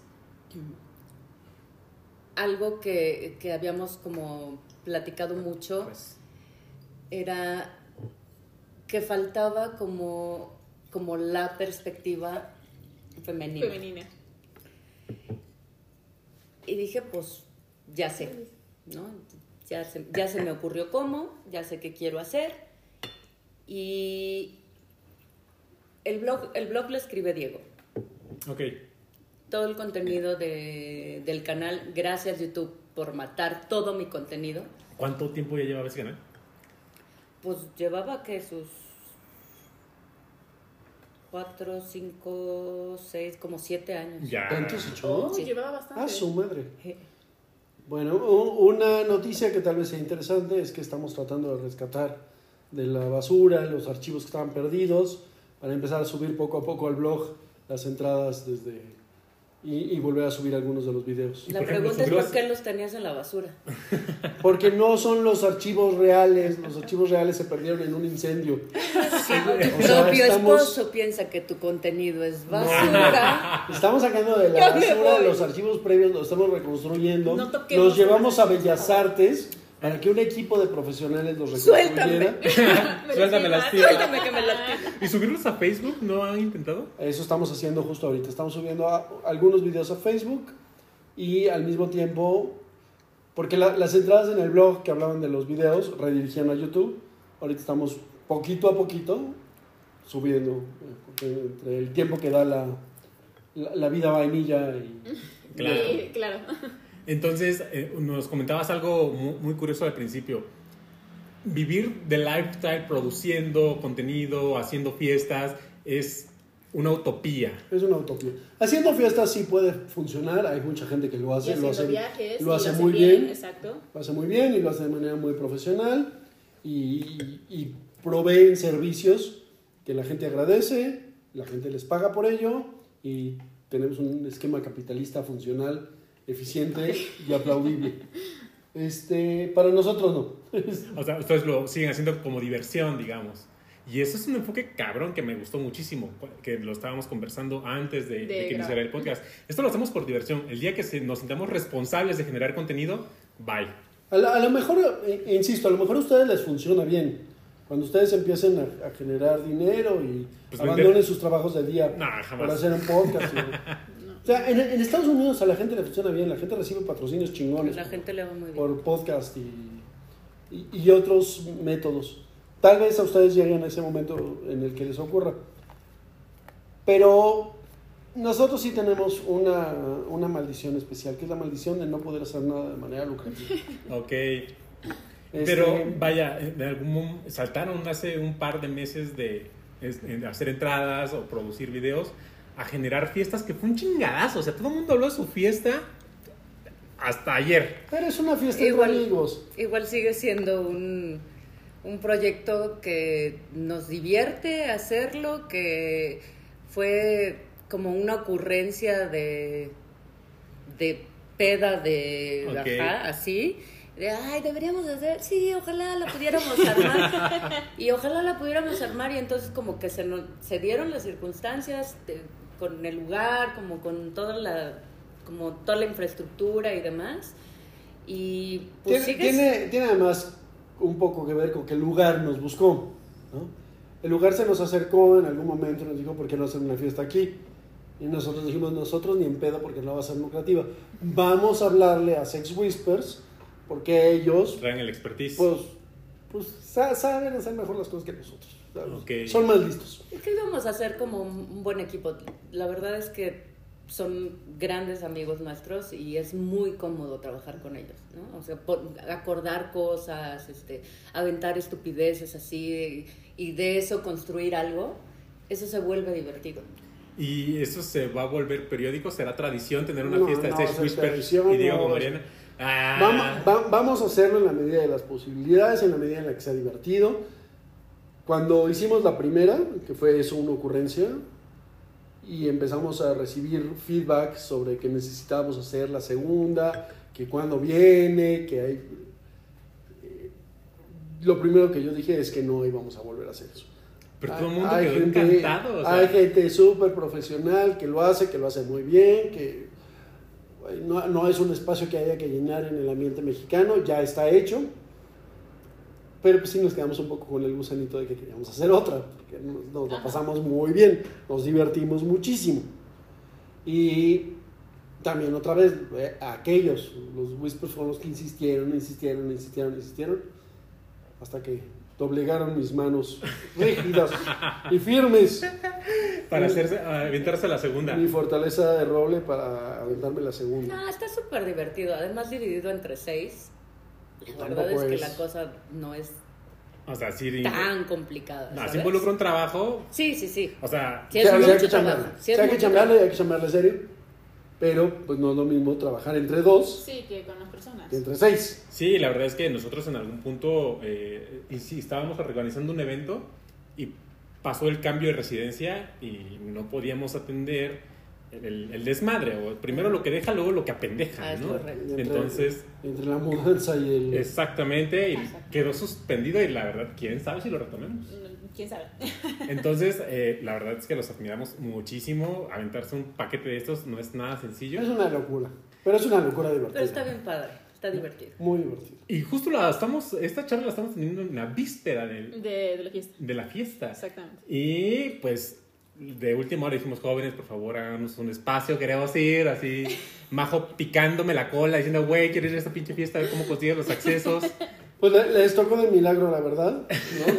algo que, que habíamos como platicado mucho pues. era que faltaba como, como la perspectiva femenina. Femenina. Y dije, pues, ya sé, ¿no? Ya se, ya se me ocurrió cómo, ya sé qué quiero hacer. Y el blog, el blog lo escribe Diego. Ok. Todo el contenido de, del canal, gracias YouTube por matar todo mi contenido. ¿Cuánto tiempo ya llevaba ese canal? Pues llevaba que sus cuatro, cinco, seis, como siete años. Ya. ¿Tantos Oh, sí. llevaba bastante. Ah, su madre. Bueno, una noticia que tal vez sea interesante es que estamos tratando de rescatar de la basura los archivos que estaban perdidos para empezar a subir poco a poco al blog las entradas desde y, y volver a subir algunos de los videos. La pregunta es por qué los tenías en la basura. Porque no son los archivos reales, los archivos reales se perdieron en un incendio. Sí, tu propio estamos... esposo piensa que tu contenido es basura. Estamos sacando de la basura los archivos previos, los estamos reconstruyendo, no los llevamos a Bellas Artes para que un equipo de profesionales los reconstruyera. Suéltame las Suéltame que me las ¿Y subirlos a Facebook? ¿No han intentado? Eso estamos haciendo justo ahorita. Estamos subiendo a, algunos videos a Facebook y al mismo tiempo, porque la, las entradas en el blog que hablaban de los videos redirigían a YouTube. Ahorita estamos poquito a poquito subiendo, porque entre el tiempo que da la, la, la vida vainilla y... Claro. Sí, claro. Entonces, eh, nos comentabas algo muy, muy, curioso al principio. Vivir de lifestyle produciendo contenido, haciendo fiestas, es una utopía. Es una utopía. Haciendo fiestas sí puede funcionar, hay mucha gente que lo hace, y lo hace, viajes, lo hace lo muy bien, bien, exacto. lo hace muy bien y lo hace de manera muy profesional y, y proveen servicios que la gente agradece, la gente les paga por ello y tenemos un esquema capitalista funcional eficiente y aplaudible. Este, para nosotros no. o sea, ustedes lo siguen haciendo como diversión, digamos. Y eso es un enfoque cabrón que me gustó muchísimo, que lo estábamos conversando antes de, de, de que iniciara el podcast. Esto lo hacemos por diversión. El día que nos sintamos responsables de generar contenido, bye. A, la, a lo mejor, eh, insisto, a lo mejor a ustedes les funciona bien. Cuando ustedes empiecen a, a generar dinero y pues abandonen vender... sus trabajos de día nah, para hacer un podcast. y, o sea, en, en, Estados Unidos a la gente le funciona bien, la gente recibe patrocinios chingones. La gente le va muy bien. Por podcast y, y, y, otros métodos. Tal vez a ustedes lleguen a ese momento en el que les ocurra. Pero nosotros sí tenemos una, una maldición especial, que es la maldición de no poder hacer nada de manera lucrativa. ok. Este, Pero vaya, de algún, saltaron hace un par de meses de, de hacer entradas o producir videos a generar fiestas que fue un chingadazo. O sea, todo el mundo habló de su fiesta hasta ayer. Pero es una fiesta igual, de amigos. Igual sigue siendo un, un proyecto que nos divierte hacerlo, que fue como una ocurrencia de, de peda de ajá, así. De, ay, deberíamos hacer, sí, ojalá la pudiéramos armar. y ojalá la pudiéramos armar y entonces como que se, nos, se dieron las circunstancias de- con el lugar, como con toda la, como toda la infraestructura y demás. Y pues Tiene, sigues- tiene, tiene además un poco que ver con que el lugar nos buscó. ¿no? El lugar se nos acercó en algún momento y nos dijo, ¿por qué no hacer una fiesta aquí? Y nosotros dijimos, nosotros ni en pedo porque no va a ser lucrativa. Vamos a hablarle a Sex Whispers porque ellos, Traen el expertise. pues, pues sa- saben hacer mejor las cosas que nosotros. ¿Sabes? Ok. Son más listos. Es que íbamos a hacer como un buen equipo. La verdad es que son grandes amigos nuestros y es muy cómodo trabajar con ellos, ¿no? O sea, por- acordar cosas, este, aventar estupideces así y de eso construir algo, eso se vuelve divertido. Y eso se va a volver periódico, será tradición tener una No, fiesta no de Whisper tradición, y Diego no Mariana. Ah, Vamos, va- vamos a hacerlo en la medida de las posibilidades, en la medida en la que sea divertido. Cuando hicimos la primera, que fue eso una ocurrencia, y empezamos a recibir feedback sobre que necesitábamos hacer la segunda, que cuando viene, que hay... eh, Lo primero que yo dije es que no íbamos a volver a hacer eso. pero todo el mundo Hay quedó gente- encantado. o sea, Hay gente súper profesional que lo hace, que lo hace muy bien, que eh, no, no es un espacio que haya que llenar en el ambiente mexicano, ya está hecho. Pero pues sí nos quedamos un poco con el gusanito de que queríamos hacer otra, porque nos, nos la pasamos muy bien, nos divertimos muchísimo. Y también otra vez, eh, aquellos, los Whispers fueron los que insistieron, insistieron, insistieron, insistieron, hasta que doblegaron mis manos rígidas y firmes. para hacerse, aventarse a la segunda. Mi fortaleza de roble para aventarme la segunda. No, está súper divertido, además dividido entre seis. La verdad es que la cosa no es O sea, sí, tan complicada. no, ¿sabes? sí involucra un trabajo. Sí, sí, sí. O sea, Sí, es Sí, hay que trabajo. chambearle. Sí, es Sí, hay que chambearle y hay que chambearle serio. Pero pues no es lo mismo trabajar entre dos Sí, que con las personas. que entre seis. sí, la verdad es que nosotros en algún punto, eh, y sí, estábamos organizando un evento y pasó el cambio de residencia y no podíamos atender el, el desmadre. O primero lo que deja, luego lo que apendeja, Ah, es ¿no? correcto. Entonces, Entre la mudanza y el. exactamente, y Exacto. quedó suspendido y la verdad, quién sabe si lo retomemos. Mm, ¿Quién sabe? Entonces, eh, la verdad es que los admiramos muchísimo. Aventarse un paquete de estos no es nada sencillo. Es una locura. Pero es una locura divertida. Pero está bien padre, está divertido. Muy divertido. Y justo la estamos, esta charla la estamos teniendo en la víspera del- De, de la fiesta. de la fiesta. Exactamente. Y pues de última hora dijimos, jóvenes, por favor, háganos un espacio, queremos ir, así, Majo picándome la cola, diciendo, güey, quiero ir a esta pinche fiesta, a ver cómo consigues los accesos. Pues le- les tocó de milagro, la verdad.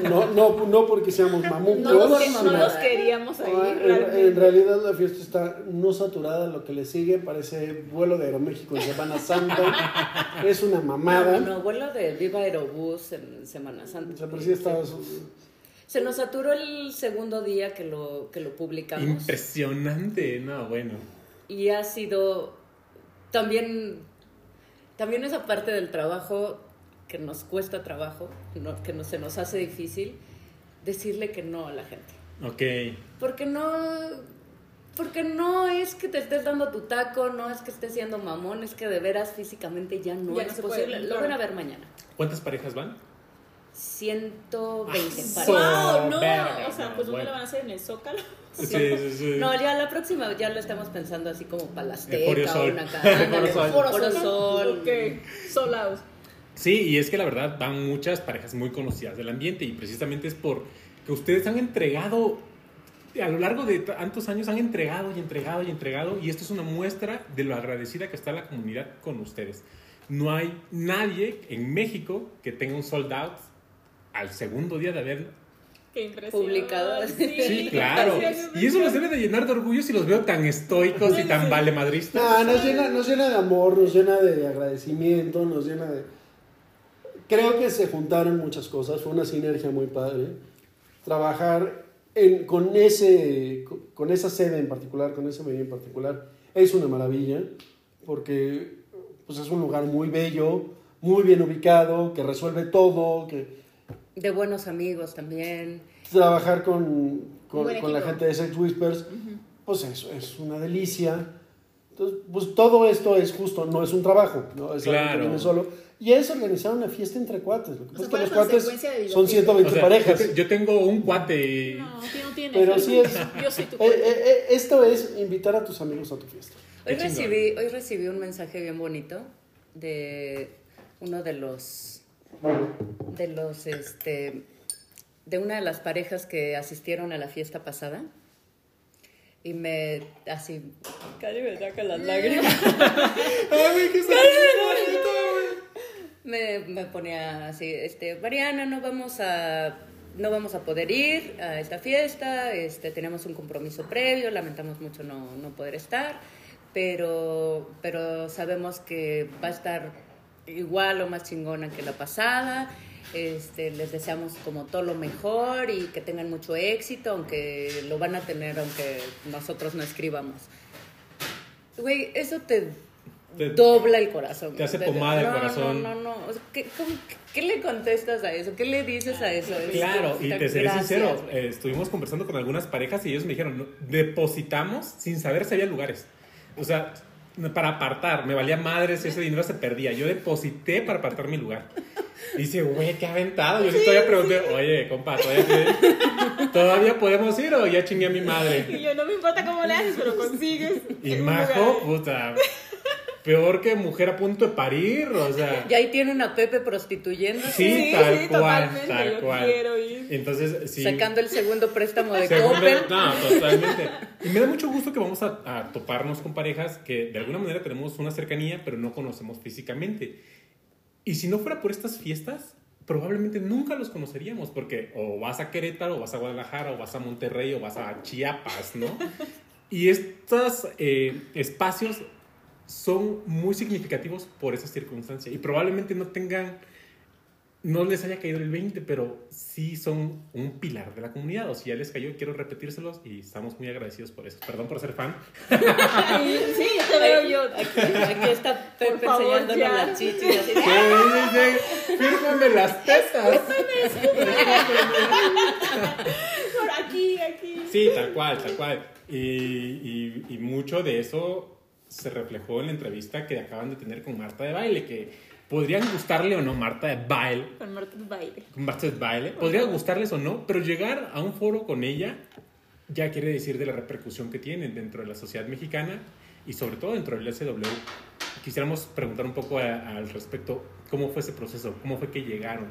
No, no, no, no porque seamos mamucos. No, los, que- no los queríamos ahí. Ah, en, realidad la fiesta está no saturada, lo que le sigue parece vuelo de Aeroméxico en Semana Santa. es una mamada. No, no, vuelo de Viva Aerobús en Semana O Santa. sea, pero sí está- Se nos saturó el segundo día que lo, que lo publicamos. Impresionante, no, bueno. Y ha sido también, también esa parte del trabajo que nos cuesta trabajo, no- que no, se nos hace difícil, decirle que no a la gente. Ok. Porque no, porque no es que te estés dando tu taco, no es que estés siendo mamón, es que de veras físicamente ya no Ya es no posible. puede, Lo van a ver mañana. ¿Cuántas parejas van? 120 Ah, so- ¡Wow! No, verga, o sea, pues ¿dónde lo van a hacer? ¿En el Zócalo? Sí, sí, sí. No, ya la próxima ya lo estamos pensando así como para Foro Azteca, Sol. una ándale, Foro Sol. Foro Sol. Ok, sold out. Sí, y es que la verdad van muchas parejas muy conocidas del ambiente y precisamente es por que ustedes han entregado, a lo largo de tantos años han entregado y entregado y entregado y esto es una muestra de lo agradecida que está la comunidad con ustedes. No hay nadie en México que tenga un sold out al segundo día de haber... Qué. Publicado. Sí, claro. Y eso los debe de llenar de orgullo si los veo tan estoicos y tan vale madristas. No, nos llena, nos llena de amor, nos llena de agradecimiento, nos llena de... Creo que se juntaron muchas cosas, fue una sinergia muy padre. Trabajar en- con, ese, con esa sede en particular, con ese venue en particular, es una maravilla, porque pues, es un lugar muy bello, muy bien ubicado, que resuelve todo, que De buenos amigos también. trabajar con, con, con la gente de Sex Whispers, pues eso es una delicia. Entonces, pues todo esto es justo, no es un trabajo, ¿no? Es algo que Claro. viene solo. Y es organizar una fiesta entre cuates. Lo que pasa es que los cuates son divertirse. 120 O sea, parejas. yo te- Yo tengo un cuate. No, que no tiene. Pero sí es- Yo soy tu Eh, cuate. eh, eh, esto es invitar a tus amigos a tu fiesta. Hoy recibí, hoy recibí un mensaje bien bonito de uno de los de los este de una de las parejas que asistieron a la fiesta pasada. Y me así casi me saca las lágrimas. Me, me ponía así este Mariana no vamos a no vamos a poder ir a esta fiesta este tenemos un compromiso previo lamentamos mucho no, no poder estar pero pero sabemos que va a estar igual o más chingona que la pasada este, les deseamos como todo lo mejor y que tengan mucho éxito, aunque lo van a tener aunque nosotros no escribamos. Güey, eso te, Te- dobla el corazón. te hace pomada el no, corazón. No, no, no. O sea, ¿qué, cómo- qué le contestas a eso? ¿Qué le dices a eso? Es- Claro, y te seré gracias, sincero, eh, estuvimos conversando con algunas parejas y ellos me dijeron, "No, depositamos sin saber si había lugares. O sea, para apartar, me valía madre si ese dinero se perdía. Yo deposité para apartar mi lugar. Y dice, güey, qué aventado. Yo sí, todavía pregunté, oye, compa, ¿todavía, ¿todavía podemos ir o ya chingué a mi madre? Y yo no me importa cómo le haces, pero consigues. Y Majo, lugar. puta, peor que mujer a punto de parir, o sea... Y ahí tienen a Pepe prostituyendo, Sí, Sí, tal sí, cual, totalmente, tal yo cual. quiero ir. Entonces, sí. sacando el segundo préstamo de Coppel. No, totalmente. Y me da mucho gusto que vamos a, a toparnos con parejas que de alguna manera tenemos una cercanía, pero no conocemos físicamente. Y si no fuera por estas fiestas, probablemente nunca los conoceríamos, porque o vas a Querétaro, o vas a Guadalajara, o vas a Monterrey, o vas a Chiapas, ¿no? Y estos eh, espacios son muy significativos por esa circunstancia. Y probablemente no tengan no les haya caído el 20, pero sí son un pilar de la comunidad. O si ya les cayó, quiero repetírselos y estamos muy agradecidos por eso. Perdón por ser fan. Ay, Sí, te veo yo. Aquí, aquí está Pepe enseñándonos las chichis. Sí, sí, sí. Fírmame las tetas. Por aquí, aquí. Sí, tal cual, tal cual. Y, y- y mucho de eso se reflejó en la entrevista que acaban de tener con Marta de Baile, que podrían gustarle o no Marta de Baile, Con Marta de baile. con Marta de Baile, podría gustarles o no, pero llegar a un foro con ella ya quiere decir de la repercusión que tienen dentro de la sociedad mexicana y sobre todo dentro del SW. Quisiéramos preguntar un poco a- al respecto, ¿cómo fue ese proceso? ¿Cómo fue que llegaron?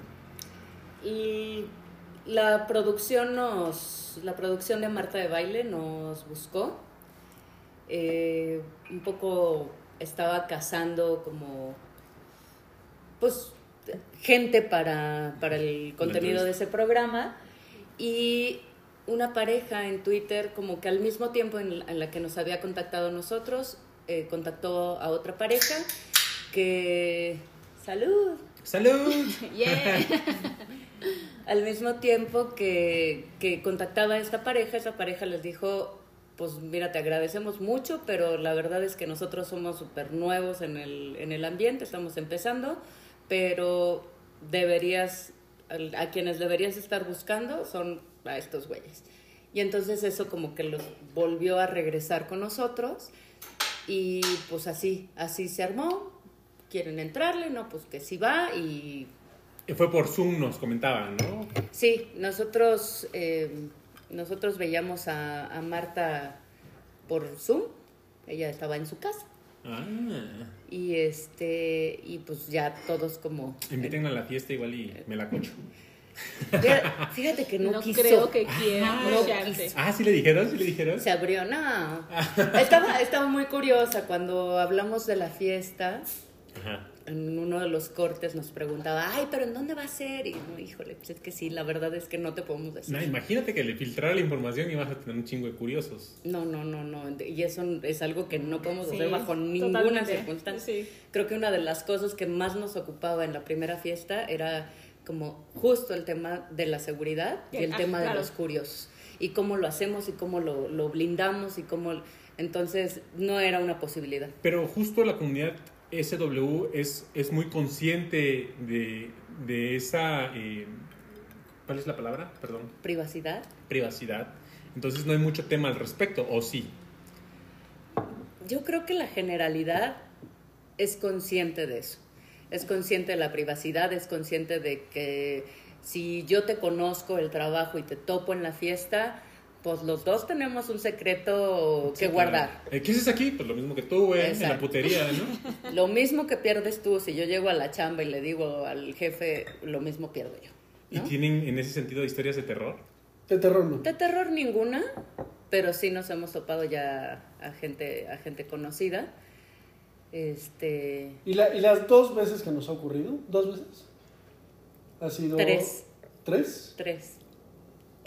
Y la producción nos, la producción de Marta de Baile nos buscó. Eh, un poco estaba cazando como, pues, gente para, para el contenido de ese programa y una pareja en Twitter como que al mismo tiempo en la, en la que nos había contactado nosotros, eh, contactó a otra pareja que... ¡Salud! ¡Salud! Yeah. Al mismo tiempo que, que contactaba a esta pareja, esa pareja les dijo, pues mira, te agradecemos mucho, pero la verdad es que nosotros somos súper nuevos en el, en el ambiente, estamos empezando, pero deberías, a quienes deberías estar buscando son a estos güeyes. Y entonces eso como que los volvió a regresar con nosotros y pues así, así se armó. Quieren entrarle, no, pues que sí va y Fue por Zoom, nos comentaban, ¿no? Sí, nosotros, eh, nosotros veíamos a, a Marta por Zoom, ella estaba en su casa Ah, y este y pues ya todos como inviten a la fiesta igual y me la cocho. Fíjate- que no, No, quiso creo que quiera no mocharte. Ah, ¿sí le dijeron? ¿Sí le dijeron? se abrió no estaba estaba muy curiosa cuando hablamos de la fiesta Ajá. En uno de los cortes nos preguntaba ay pero en dónde va a ser y no híjole pues es que sí la verdad es que no te podemos decir No, imagínate que le filtrara la información y vas a tener un chingo de curiosos. No, no, no, no. Y eso es algo que no podemos Sí, hacer bajo ninguna totalmente. circunstancia. Sí. Creo que una de las cosas que más nos ocupaba en la primera fiesta era como justo el tema de la seguridad y el Ah, tema de los curiosos. Y cómo lo hacemos y cómo lo, lo blindamos y cómo... Entonces no era una posibilidad. Pero justo la comunidad SW es, es muy consciente de, de esa... eh, ¿Cuál es la palabra? Perdón. Privacidad. Privacidad. Entonces no hay mucho tema al respecto, ¿o sí? yo creo que la generalidad es consciente de eso. Es consciente de la privacidad, es consciente de que si yo te conozco el trabajo y te topo en la fiesta, pues los dos tenemos un secreto que guardar. claro. Eh, ¿Qué haces aquí? Pues lo mismo que tú, güey, en la putería, ¿no? Lo mismo que pierdes tú, si yo llego a la chamba y le digo al jefe, lo mismo pierdo yo. ¿Y tienen en ese sentido historias de terror? De terror no. De terror ninguna, pero sí nos hemos topado ya a gente, a gente conocida. Este, ¿Y, la- y las dos veces que nos ha ocurrido? ¿Dos veces? Ha sido... Tres. ¿Tres? tres.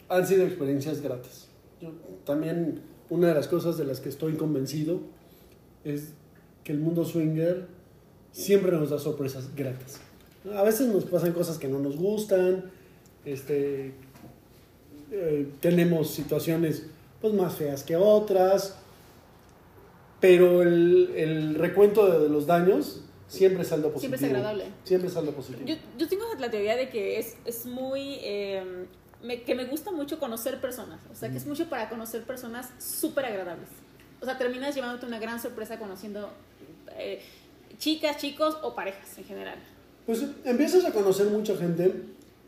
Han sido experiencias gratas. Yo también, una de las cosas de las que estoy convencido es que el mundo swinger siempre nos da sorpresas gratas. A veces nos pasan cosas que no nos gustan, este, eh, tenemos situaciones pues, más feas que otras, pero el, el recuento de, de los daños siempre es algo positivo. Siempre es agradable. Siempre es algo positivo. Yo, yo tengo la teoría de que es, es muy... eh, me- que me gusta mucho conocer personas. O sea, que es mucho para conocer personas súper agradables. O sea, terminas llevándote una gran sorpresa conociendo eh, chicas, chicos o parejas en general. Pues empiezas a conocer mucha gente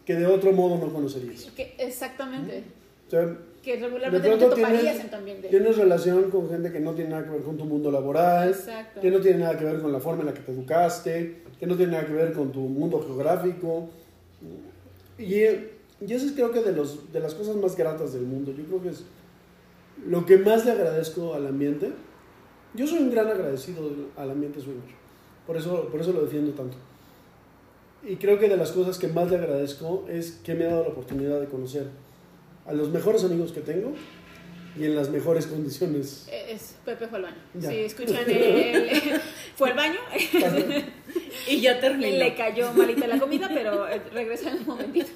que de otro modo no conocerías. Que, exactamente. O sea, Que de regularmente no te toparías tienes, en tu ambiente. tienes relación con gente que no tiene nada que ver con tu mundo laboral, Exacto. que no tiene nada que ver con la forma en la que te educaste, que no tiene nada que ver con tu mundo geográfico. Y, y eso es creo que de, los, de las cosas más gratas del mundo. Yo creo que es lo que más le agradezco al ambiente. Yo soy un gran agradecido al ambiente swinger. Por eso, por eso lo defiendo tanto. Y creo que de las cosas que más le agradezco es que me ha dado la oportunidad de conocer a los mejores amigos que tengo y en las mejores condiciones. Eh, Es Pepe fue al baño. Ya. Sí, escuchan el, fue al baño. Y ya y terminó. le cayó malita la comida, pero regresa en un momentito.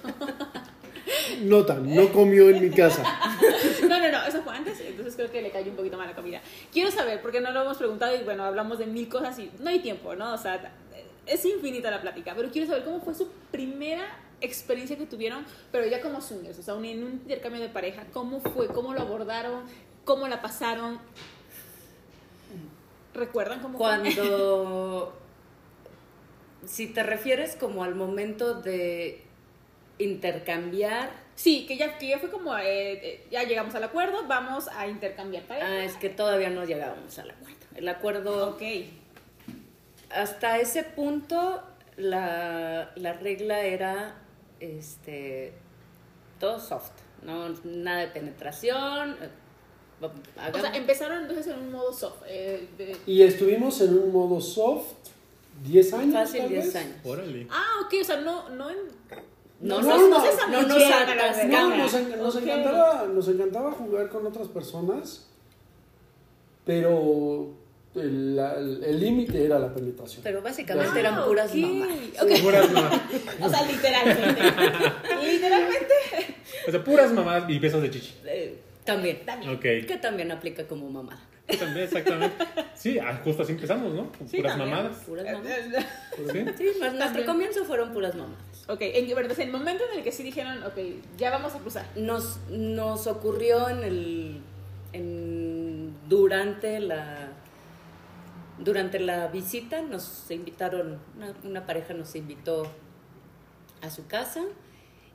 Nota, no comió en mi casa. No, no, no, eso fue antes, entonces creo que le cayó un poquito mal la comida. Quiero saber, porque no lo hemos preguntado y bueno, hablamos de mil cosas y no hay tiempo, ¿no? O sea, es infinita la plática, pero quiero saber cómo fue su primera experiencia que tuvieron, pero ya como swingers, o sea, un- en un intercambio de pareja, ¿cómo fue? ¿Cómo lo abordaron? ¿Cómo la pasaron? ¿Recuerdan cómo fue? Cuando, si te refieres como al momento de intercambiar, Sí, que ya, que ya fue como, eh, eh, ya llegamos al acuerdo, vamos a intercambiar pareja. ah, es que todavía no llegábamos al acuerdo. El acuerdo, Ok. hasta ese punto, la, la regla era este, todo soft, no nada de penetración. eh, O sea, empezaron entonces en un modo soft. eh, de- Y estuvimos en un modo soft 10 años. fácil tal 10 vez. años. Órale. Ah, ok, o sea, no, no en... No, no, nos- no, no se nos. No, nos, encantaba, nos encantaba jugar con otras personas, pero el límite era la penetración. Pero básicamente Ah, eran puras ok, mamadas. ok. Puras mamadas. O sea, literalmente. literalmente. O sea, puras mamadas y besos de chichi. Eh, también. También. Ok. Que también aplica como mamada. También, exactamente. Sí, ah, justo así empezamos, ¿no? Con Sí, puras también. mamadas. Puras mamadas. Sí. Sí, pues nuestro comienzo fueron puras mamadas. Ok, en verdad, el momento en el que sí dijeron, ok, ya vamos a cruzar. Nos, nos ocurrió en el. En, durante la. Durante la visita nos invitaron, una, una pareja nos invitó a su casa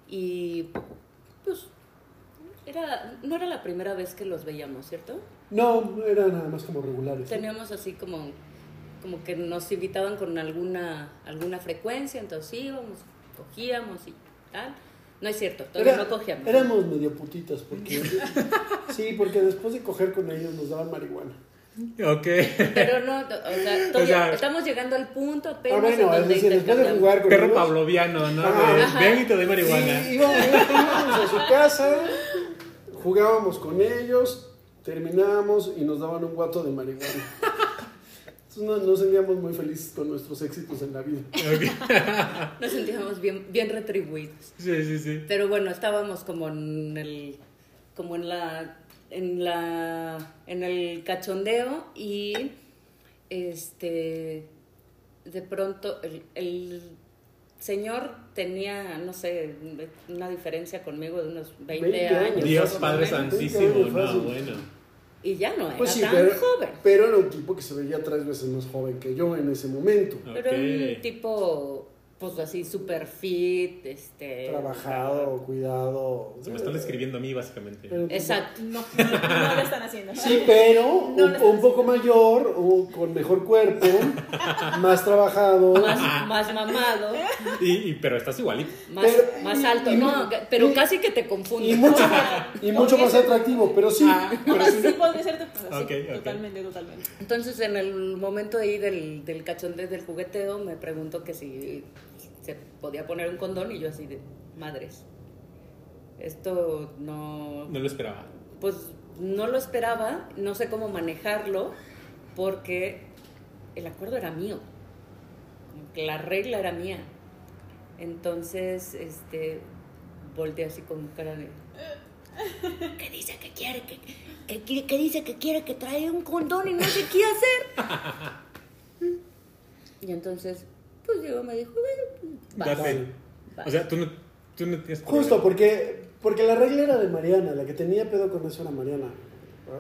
y pues era, no era la primera vez que los veíamos, ¿cierto? No, era nada más como regulares. Teníamos así como, como que nos invitaban con alguna, alguna frecuencia, entonces íbamos, cogíamos y tal. No es cierto, todavía Era- no cogíamos. Éramos medio putitas porque sí, porque después de coger con ellos nos daban marihuana. Ok. Pero no, o sea, todavía sea- estamos llegando al punto apenas Ah, bueno, en es donde decir, después de jugar con Perro ellos, pavloviano, ¿no? Ajá. De, Ajá. Ven y te doy marihuana. Sí, íbamos, íbamos a su casa, jugábamos con ellos, terminábamos y nos daban un guato de marihuana. Entonces nos, sentíamos muy felices con nuestros éxitos en la vida. Nos sentíamos bien, bien retribuidos. Sí, sí, sí. Pero bueno, estábamos como en el, como en la, en la, en el cachondeo y este, de pronto el, el señor tenía, no sé, una diferencia conmigo de unos 20, 20 años. Dios Padre. Santísimo, no, bueno. Y ya no era Pues sí, tan pero, joven. pero era un tipo que se veía tres veces más joven que yo en ese momento. Pero un Ok. tipo, pues así, super fit, este... Trabajado, cuidado. Se me están escribiendo a mí, básicamente. Pero- Exacto. No, no, no lo están haciendo. Sí, pero No un, poco mayor, o con mejor cuerpo, más trabajado. Más, más mamado, Y, y- pero estás igualito. más, Pero- más y- alto. y- no, pero y- casi que te confunde. Y mucho, y mucho más atractivo, pero sí. pero sí- Sí, podría ser. sí. Totalmente, totalmente. Entonces, en el momento ahí del, del cachondeo del jugueteo, me preguntó que si se podía poner un condón y yo así de, madres, esto no... No lo esperaba. Pues no lo esperaba, no sé cómo manejarlo, porque el acuerdo era mío, que la regla era mía. Entonces, este, volteé así con cara de... ¿Qué dice que quiere? que que que dice que quiere que trae un condón y no sé qué hacer? y entonces, pues Diego me dijo, bueno, vas, Date. vas". O sea, tú no, tú no tienes Justo, porque, porque la regla era de Mariana, la que tenía pedo con eso era Mariana.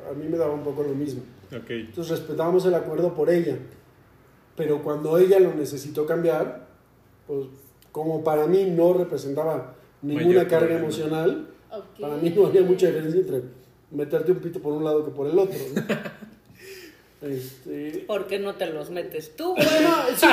A, a mí me daba un poco lo mismo. Ok. Entonces respetábamos el acuerdo por ella. Pero cuando ella lo necesitó cambiar, pues como para mí no representaba ninguna Mayor carga problema. emocional, Ok. para mí no había mucha diferencia entre meterte un pito por un lado que por el otro. ¿no? Este, ¿Por qué no te los metes tú? Bueno, sí,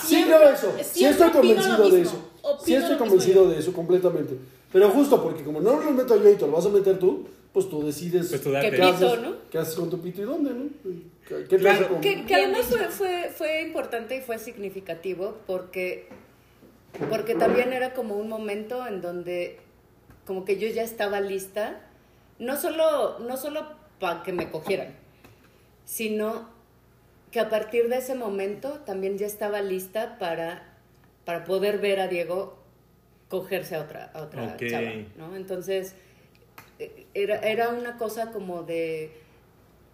sí Siempre- creo eso. Sí siempre estoy convencido lo de mismo. eso. Sí estoy lo mismo convencido de eso completamente. Pero justo porque como no lo meto yo y te lo vas a meter tú, pues tú decides Pues tú ¿Qué pito, haces, no? qué haces con tu pito y dónde, ¿no? ¿Qué, qué Claro. con- Que, que además fue, fue, fue importante y fue significativo porque, porque también era como un momento en donde como que yo ya estaba lista, no solo, no solo para que me cogieran, sino que a partir de ese momento también ya estaba lista para, para poder ver a Diego cogerse a otra, a otra chava, ¿no? Entonces, eh, era, era una cosa como de,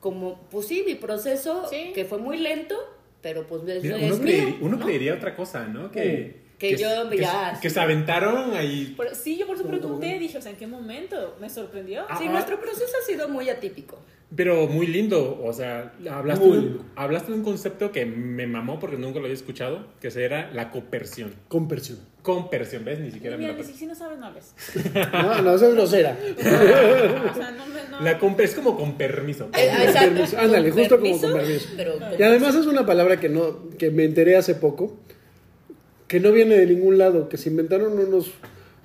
como, pues sí, mi proceso, Sí. que fue muy lento, pero pues es, Mira, es uno, mío, creería, uno ¿no? creería otra cosa, ¿no? Que, Que yo que, ya- que se aventaron ahí. Por- sí, yo por eso Pero pregunté, dije, o sea, ¿en qué momento? Me sorprendió. Ah, Sí, nuestro proceso ha sido muy atípico. Pero muy lindo, o sea, hablaste, Muy de, hablaste de un concepto que me mamó porque nunca lo había escuchado, que era la copersión. Compersión. Compersión, ¿ves? Ni siquiera me Mira, ni si, si no sabes, no hables. No, no, eso es grosera. O sea, no me... No. La comper- es como con permiso. Eh, exacto. permiso. Ándale, Con justo como con permiso. Pero, Y además es una palabra que no que me enteré hace poco, que no viene de ningún lado, que se inventaron unos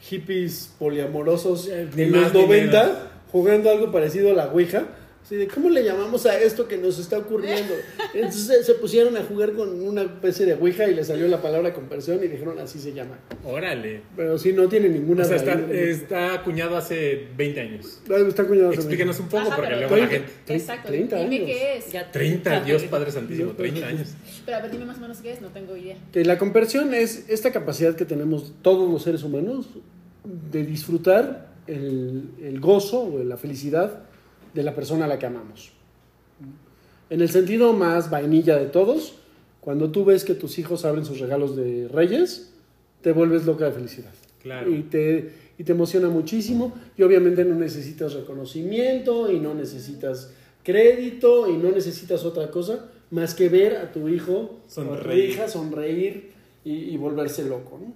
hippies poliamorosos Eh, en los ni 90 menos. jugando algo parecido a la Ouija. Así de, ¿cómo le llamamos a esto que nos está ocurriendo? Entonces se- pusieron a jugar con una especie de Ouija y le salió la palabra conversión y dijeron así se llama. Órale. Pero sí, no tiene ninguna O sea, está, está acuñado hace 20 años. Ah, está cuñado hace Explícanos un poco, Ajá, porque luego la 30. gente... Exacto, 30 dime años. qué es. ya 30, Dios Padre Santísimo, 30 años. Pero a ver, dime más o menos qué es, no tengo idea. Que la conversión es esta capacidad que tenemos todos los seres humanos de disfrutar el, el gozo o la felicidad de la persona a la que amamos. En el sentido más vainilla de todos, cuando tú ves que tus hijos abren sus regalos de reyes, te vuelves loca de felicidad. Claro. Y te, y te emociona muchísimo y obviamente no necesitas reconocimiento y no necesitas crédito y no necesitas otra cosa más que ver a tu hijo o a tu Sonreír. hija sonreír y, y volverse loco. ¿no?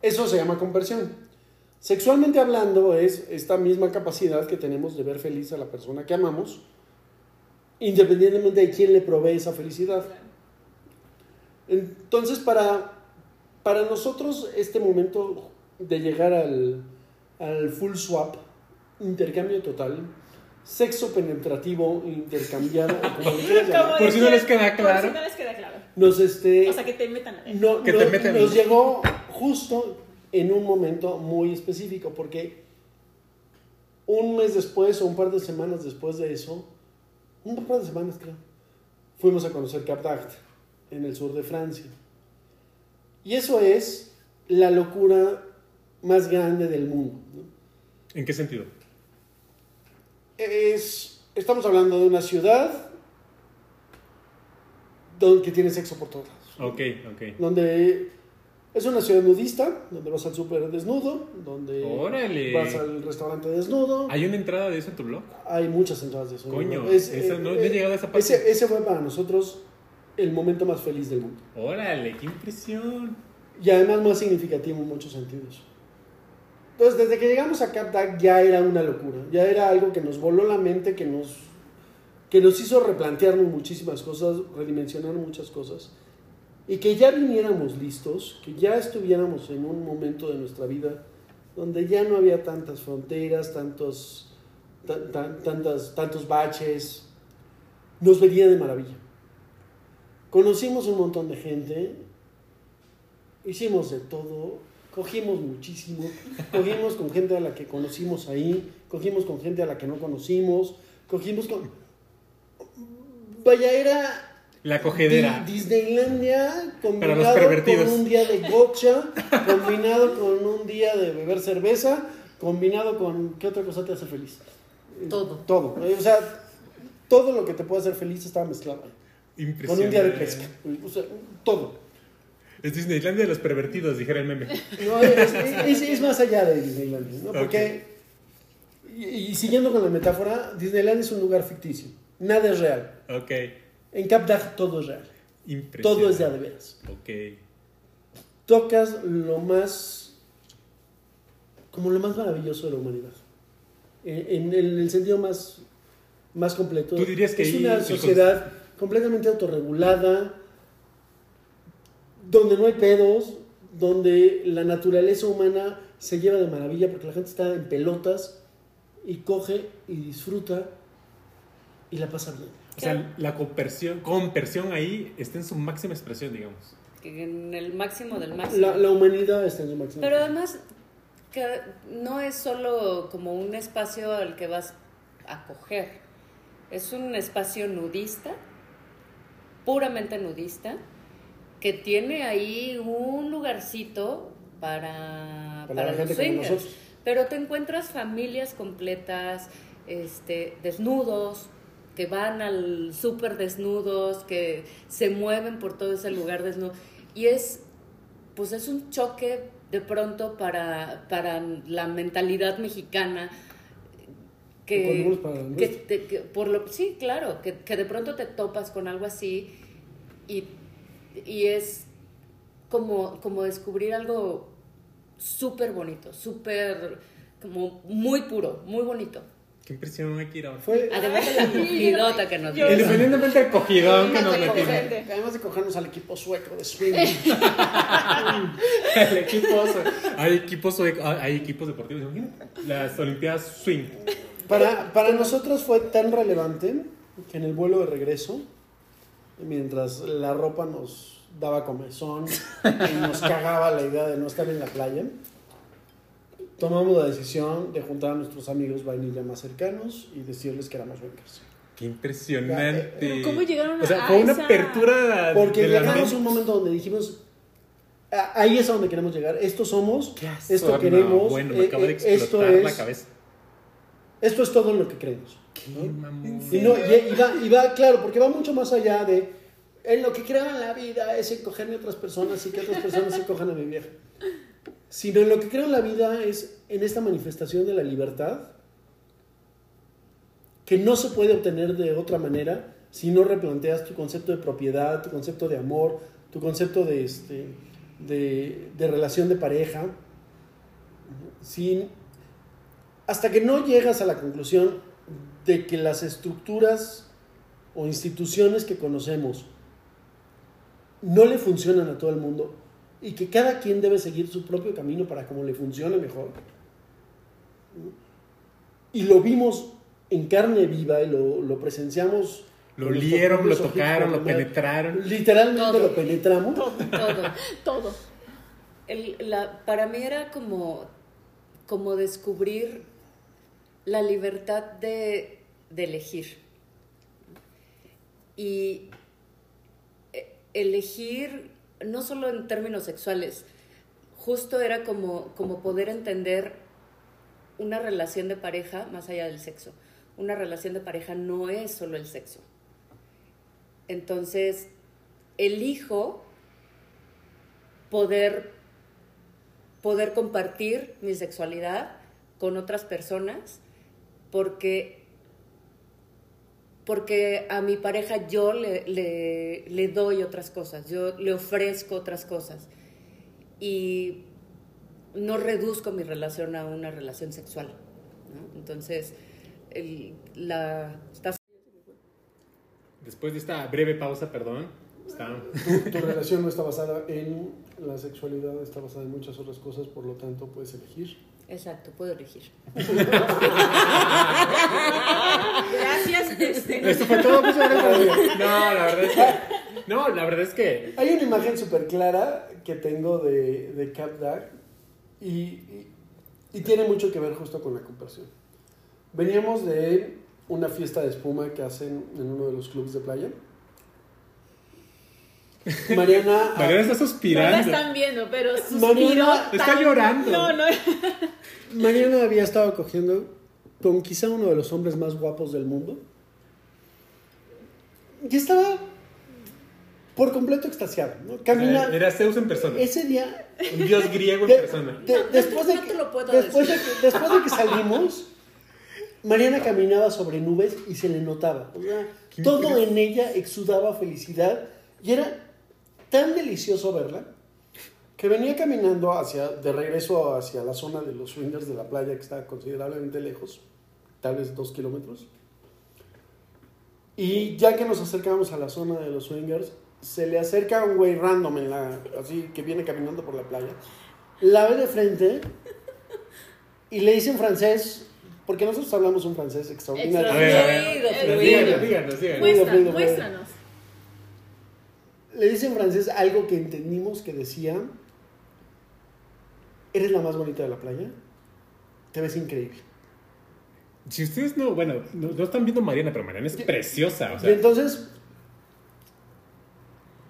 Eso se llama conversión. Sexualmente hablando es esta misma capacidad que tenemos de ver feliz a la persona que amamos, independientemente de quién le provee esa felicidad. Entonces, para, para nosotros, este momento de llegar al, al full swap, intercambio total, sexo penetrativo, intercambiado, como le Por si no les queda Por claro. si no les queda claro. nos, este, O sea, que te metan a no- Que no- te metan- nos llegó justo en un momento muy específico, porque un mes después o un par de semanas después de eso, un par de semanas creo, fuimos a conocer Cap en el sur de Francia. Y eso es la locura más grande del mundo. ¿no? ¿En qué sentido? Es, estamos hablando de una ciudad donde que tiene sexo por todos lados. Ok, ok. donde Es una ciudad nudista, donde vas al súper desnudo, donde Órale. vas al restaurante desnudo. ¿Hay una entrada de eso en tu blog? Hay muchas entradas de eso. Coño, esa no- no he llegado a esa parte. Ese, ese fue para nosotros el momento más feliz del mundo. Órale, qué impresión. Y además más significativo en muchos sentidos. Entonces, desde que llegamos a CapDAC ya era una locura. Ya era algo que nos voló la mente, que nos, que nos hizo replantearnos muchísimas cosas, redimensionar muchas cosas. Y que ya viniéramos listos, que ya estuviéramos en un momento de nuestra vida donde ya no había tantas fronteras, tantos, tan- tan- tantas, tantos baches, nos venía de maravilla. Conocimos un montón de gente, hicimos de todo, cogimos muchísimo, cogimos con gente a la que conocimos ahí, cogimos con gente a la que no conocimos, cogimos con... Vaya, era La cogedera. Di- Disneylandia Para los combinado pervertidos. con un día de gotcha, combinado con un día de beber cerveza, combinado con... ¿Qué otra cosa te hace feliz? Eh, Todo. Todo. Eh, O sea, todo lo que te puede hacer feliz estaba mezclado ahí. Con Impresionante. un día de pesca. O sea, todo. Es Disneylandia de los pervertidos, dijera el meme. No, es, es- es más allá de Disneylandia, ¿no? Porque, y, y siguiendo con la metáfora, Disneyland es un lugar ficticio. Nada es real. Ok. En Capdag todo es real. Impresionante. Todo es de a de veras. Ok. Tocas lo más, como lo más maravilloso de la humanidad. En, en el, en el sentido más, más completo. ¿Tú dirías que es una sociedad completamente autorregulada, donde no hay pedos, donde la naturaleza humana se lleva de maravilla porque la gente está en pelotas y coge y disfruta y la pasa bien. O sea, la conversión, conversión ahí está en su máxima expresión, digamos. En el máximo del máximo. La, la humanidad está en su máximo. Pero además, que no es solo como un espacio al que vas a coger. Es un espacio nudista, puramente nudista, que tiene ahí un lugarcito para, Para para, los swingers. Pero te encuentras familias completas, este, desnudos, que van al súper desnudos, que se mueven por todo ese lugar desnudo. Y es, pues es un choque de pronto para, para la mentalidad mexicana. Que, que, te- que por lo, sí, claro, que, que de pronto te topas con algo así y, y es como, como descubrir algo súper bonito, súper, como muy puro, muy bonito. Qué impresión hay que ir ahora. Fue, Además de la cogidota que nos dio. Independientemente del cogidón que nos metimos. además de cogernos al equipo sueco de swing. El equipo, hay equipos, hay equipos deportivos. Las Olimpiadas Swing. Para, para nosotros fue tan relevante que en el vuelo de regreso, mientras la ropa nos daba comezón y nos cagaba la idea de no estar en la playa, tomamos la decisión de juntar a nuestros amigos vainilla más cercanos y decirles que éramos becas. Qué impresionante. Pero ¿cómo llegaron O sea, a fue una esa- apertura Porque de la llegamos a un momento donde dijimos, "Ah, ahí es a donde queremos llegar, esto somos, Qué esto azorno. queremos, Bueno, me eh, acaba de eh, esto explotar la es- cabeza. esto es todo en lo que creemos. Qué mamón. Y, no, y, y va, y va, claro, porque va mucho más allá de en lo que creo en la vida es en cogerme a otras personas y que otras personas se cojan a mi vieja. Sino en lo que creo en la vida es en esta manifestación de la libertad que no se puede obtener de otra manera si no replanteas tu concepto de propiedad, tu concepto de amor, tu concepto de, este, de, de relación de pareja. Sin, hasta que no llegas a la conclusión de que las estructuras o instituciones que conocemos no le funcionan a todo el mundo y que cada quien debe seguir su propio camino para como le funcione mejor. Y lo vimos en carne viva y lo, lo presenciamos. Lo olieron, lo tocaron, lo penetraron. Literalmente Todo. lo penetramos. Todo. Todo. El- la- para mí era como, como descubrir la libertad de, de elegir. Y eh, elegir no solo en términos sexuales, justo era como, como poder entender una relación de pareja más allá del sexo. Una relación de pareja no es solo el sexo. Entonces, elijo poder poder compartir mi sexualidad con otras personas porque porque a mi pareja yo le, le, le doy otras cosas, yo le ofrezco otras cosas y no reduzco mi relación a una relación sexual. ¿no? Entonces, el- la, está Después de esta breve pausa, perdón, está... Tu, tu relación no está basada en la sexualidad, está basada en muchas otras cosas, por lo tanto puedes elegir. Exacto, puedo elegir. Gracias. Este, Esto fue todo, muchas gracias. No, la verdad es que... No, la verdad es que... Hay una imagen súper clara que tengo de, de Cap Dag y, y- y tiene mucho que ver justo con la conversión. Veníamos de una fiesta de espuma que hacen en uno de los clubes de playa. Mariana, Mariana está no la suspirando. están viendo, pero suspiro. Mariana- Está llorando. No, no. Mariana había estado cogiendo con quizá uno de los hombres más guapos del mundo. Y estaba por completo extasiado. ¿no? Camina. Era Zeus en persona. Ese día Un dios griego en De- persona. de- después, de No que, te lo puedo después, de que, después de que salimos, Mariana caminaba sobre nubes y se le notaba. O sea, Qué todo increíble. en ella exudaba felicidad y era tan delicioso verla que venía caminando hacia, de regreso hacia la zona de los swingers de la playa que está considerablemente lejos, tal vez dos kilómetros. Y ya que nos acercamos a la zona de los swingers, se le acerca un güey random en la, así que viene caminando por la playa, la ve de frente y le dice en francés, porque nosotros hablamos un francés extraordinario. Muéstranos. Le dice en francés algo que entendimos que decía, eres la más bonita de la playa, te ves increíble. Si ustedes no, bueno, no, no están viendo Mariana, pero Mariana es preciosa. O Y sea, entonces,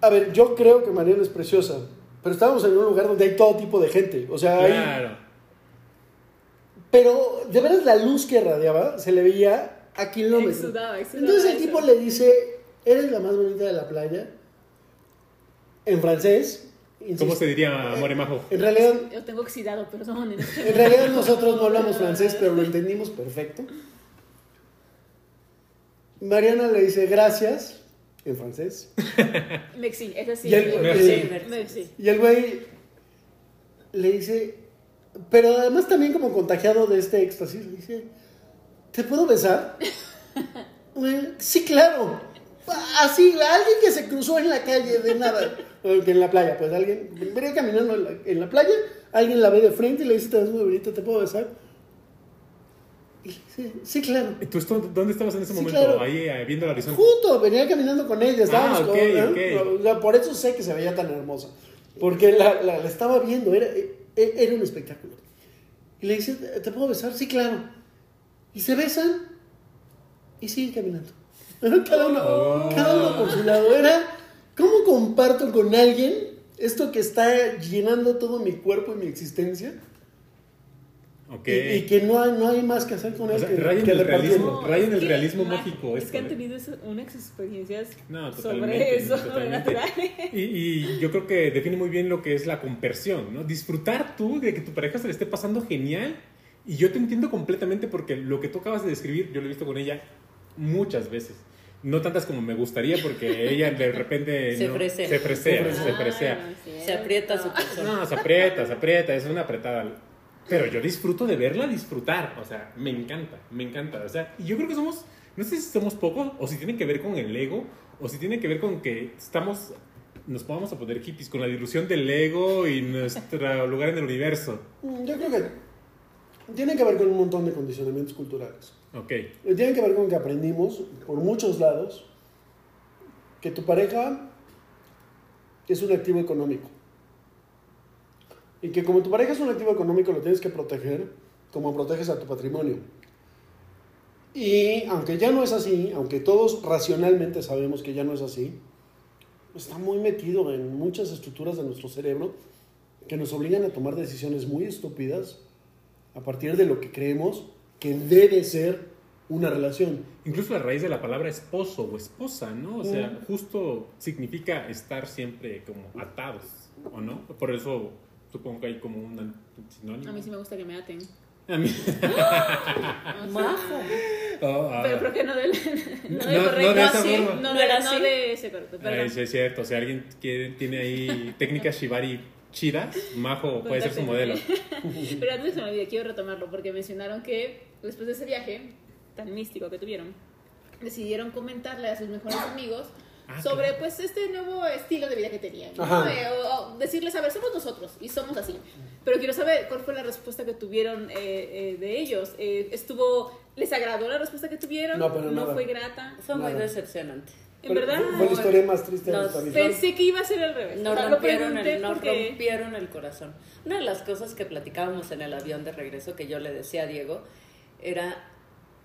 a ver, yo creo que Mariana es preciosa, pero estábamos en un lugar donde hay todo tipo de gente, o sea, hay- claro. pero de veras la luz que radiaba se le veía a kilómetros. Exudaba, exudaba Entonces el eso. tipo le dice, eres la más bonita de la playa, en francés. Insisto. ¿Cómo se diría amor majo? En realidad, Yo tengo oxidado, perdón. en realidad nosotros no hablamos francés, pero lo entendimos perfecto. Mariana le dice gracias en francés. Merci, ese sí. Y el- Merci. Merci. Y el güey le dice, pero además también como contagiado de este éxtasis, le dice, ¿te puedo besar? Sí, claro. Así, alguien que se cruzó en la calle de nada, que en la playa, pues alguien venía caminando en la, en la playa, alguien la ve de frente y le dice, te ves muy bonita, ¿te puedo besar? Y sí, claro. ¿Y ¿Tú dónde estabas en ese Sí, momento? claro. Ahí eh, viendo el horizonte. Junto, venía caminando con ella, estábamos Ah, con- ¿eh? ok. O sea, por eso sé que se veía tan hermosa. Porque la, la- la estaba viendo, era, e- era un espectáculo. Y le dice, ¿te puedo besar? Sí, claro. Y se besan y siguen caminando. Cada uno, Oh. cada uno por su lado. Era, ¿cómo comparto con alguien esto que está llenando todo mi cuerpo y mi existencia? Ok. Y, y que no hay, no hay más que hacer con O él sea, rayen el realismo. Rayen el que realismo ma- mágico Es esto, que han tenido eso- unas experiencias No, sobre eso. Y, y yo creo que define muy bien lo que es la compersión, ¿no? Disfrutar tú de que tu pareja se le esté pasando genial. Y yo te entiendo completamente porque lo que tú acabas de describir, yo lo he visto con ella muchas veces. No tantas como me gustaría porque ella de repente... Se no- fresea. Se fresea, Se se fresea. fresea. Ay, no es Se aprieta su persona. No, se aprieta, se aprieta, es una apretada. Pero yo disfruto de verla disfrutar, o sea, me encanta, me encanta. O sea, y yo creo que somos, no sé si somos pocos o si tiene que ver con el ego o si tiene que ver con que estamos, nos vamos a poner hippies con la dilución del ego y nuestro lugar en el universo. Mm, Yo creo que tiene que ver con un montón de condicionamientos culturales. Ok, Tiene que ver con que aprendimos por muchos lados que tu pareja es un activo económico. Y que como tu pareja es un activo económico lo tienes que proteger como proteges a tu patrimonio. Y aunque ya no es así, aunque todos racionalmente sabemos que ya no es así, está muy metido en muchas estructuras de nuestro cerebro que nos obligan a tomar decisiones muy estúpidas a partir de lo que creemos que debe ser una relación. incluso la raíz de la palabra esposo o esposa, ¿no? O sea, Mm. justo significa estar siempre como atados, ¿o no? Por eso supongo que hay como una sinónimo. A mí sí me gusta que me aten. A mí- Majo. Oh, ah. Pero creo que no del no No- de no de esa así, forma. No, No de, era no así. de ese correcto. Ay, sí, es cierto. Si alguien quiere, tiene ahí técnicas shibari chidas, Majo puede ser su modelo. Pero antes se me olvidó, quiero retomarlo porque mencionaron que después de ese viaje tan místico que tuvieron, decidieron comentarle a sus mejores amigos Ah, sobre claro. pues este nuevo estilo de vida que tenían. ¿no? Eh, o, o decirles, a ver, somos nosotros y somos así. Pero quiero saber cuál fue la respuesta que tuvieron eh, eh, de ellos. Eh, ¿Estuvo, les agradó la respuesta que tuvieron? No, pero nada. fue grata? Fue muy Nada. decepcionante. En verdad, Fue, la historia más triste de Nos- nuestra vida. pensé que iba a ser al revés. Nos O sea, lo rompieron, el, nos porque- rompieron el corazón. Una de las cosas que platicábamos en el avión de regreso que yo le decía a Diego era,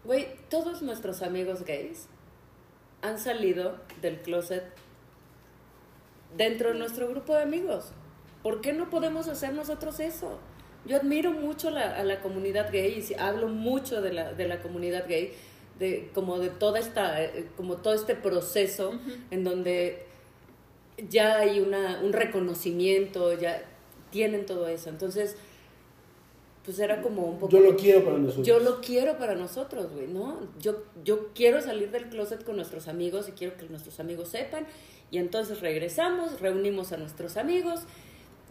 güey, todos nuestros amigos gays han salido del closet dentro de nuestro grupo de amigos. ¿Por qué no podemos hacer nosotros eso? Yo admiro mucho la- a la comunidad gay y hablo mucho de la, de la comunidad gay, de, como de toda esta, eh, como todo este proceso en donde ya hay una, un reconocimiento, ya tienen todo eso. Entonces, pues era como un poco... Yo lo quiero para nosotros. Yo lo quiero para nosotros, güey, ¿no? Yo, yo quiero salir del closet con nuestros amigos y quiero que nuestros amigos sepan. Y entonces regresamos, reunimos a nuestros amigos.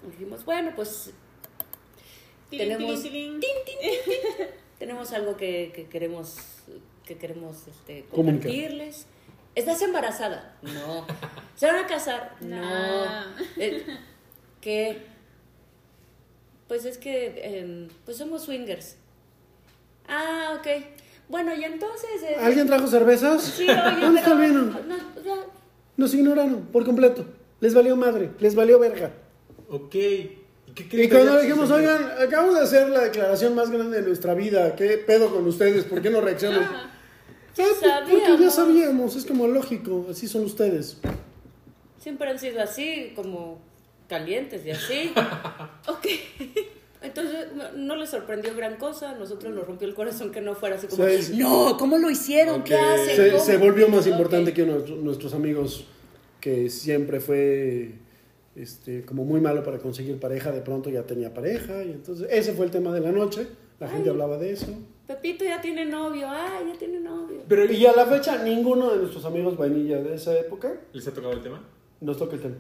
y dijimos, bueno, pues Tilín, tenemos- tilín, tilín. tenemos algo que, que queremos que queremos este, compartirles. ¿Estás embarazada? No. ¿Se van a casar? No. Eh, ¿Qué? Pues es que em, pues somos swingers. Ah, ok. Bueno, y entonces... eh, ¿Alguien trajo cervezas? Sí, oye, ¿Dónde pero- no, ya, Nos ignoraron por completo. Les valió madre, les valió verga. Ok. ¿Y qué creen Y cuando dijimos, oigan, acabamos de hacer la declaración más grande de nuestra vida, ¿qué pedo con ustedes? ¿Por qué no reaccionan? Ajá. Ah, pues, porque ya sabíamos, es como lógico, así son ustedes. siempre han sido así, como calientes y así. Ok. Entonces no, no les sorprendió gran cosa, nosotros nos rompió el corazón que no fuera así como, no, ¿cómo lo hicieron? ¿Qué hacen? Se, ¿Cómo?". se volvió más importante que nuestro- nuestros amigos, que siempre fue este, como muy malo para conseguir pareja, de pronto ya tenía pareja, y entonces ese fue el tema de la noche, la gente hablaba de eso. Pepito ya tiene novio, ay, ya tiene novio. Pero Y a la fecha, ninguno de nuestros amigos vainilla de esa época ¿Les ha tocado el tema? nos toca el tema.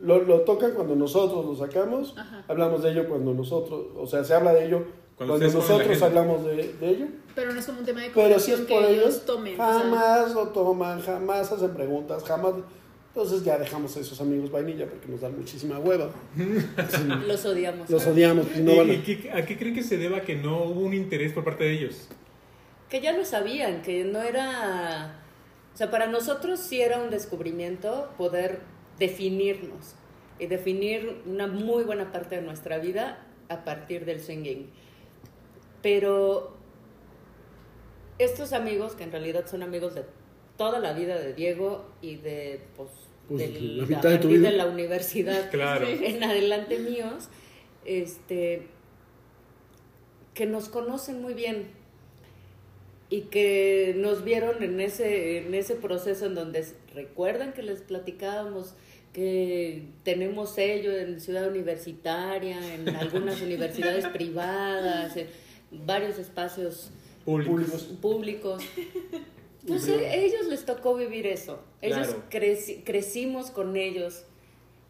Lo, lo tocan cuando nosotros lo sacamos, Ajá. hablamos de ello cuando nosotros, o sea, se habla de ello Cuando nosotros hablamos de, de ello. Pero no es como un tema de Pero si es conversación por que ellos, tomen. o sea, jamás lo toman, jamás hacen preguntas, jamás. Entonces ya dejamos a esos amigos vainilla porque nos dan muchísima hueva. Los odiamos. los odiamos, pues no ¿Y- van y a... qué- ¿A qué creen que se deba que no hubo un interés por parte de ellos? Que ya lo sabían, que no era... O sea, para nosotros sí era un descubrimiento poder definirnos y definir una muy buena parte de nuestra vida a partir del swinging. Pero estos amigos, que en realidad son amigos de toda la vida de Diego y de, pues, Pues, del- la mitad de tu partir vida. de la universidad Claro. en adelante míos, este, que nos conocen muy bien y que nos vieron en ese, en ese proceso en donde recuerdan que les platicábamos que tenemos sello en Ciudad Universitaria, en algunas universidades privadas, en varios espacios Públicos. públicos. Pues a ellos les tocó vivir eso. Ellos Claro. creci- crecimos con ellos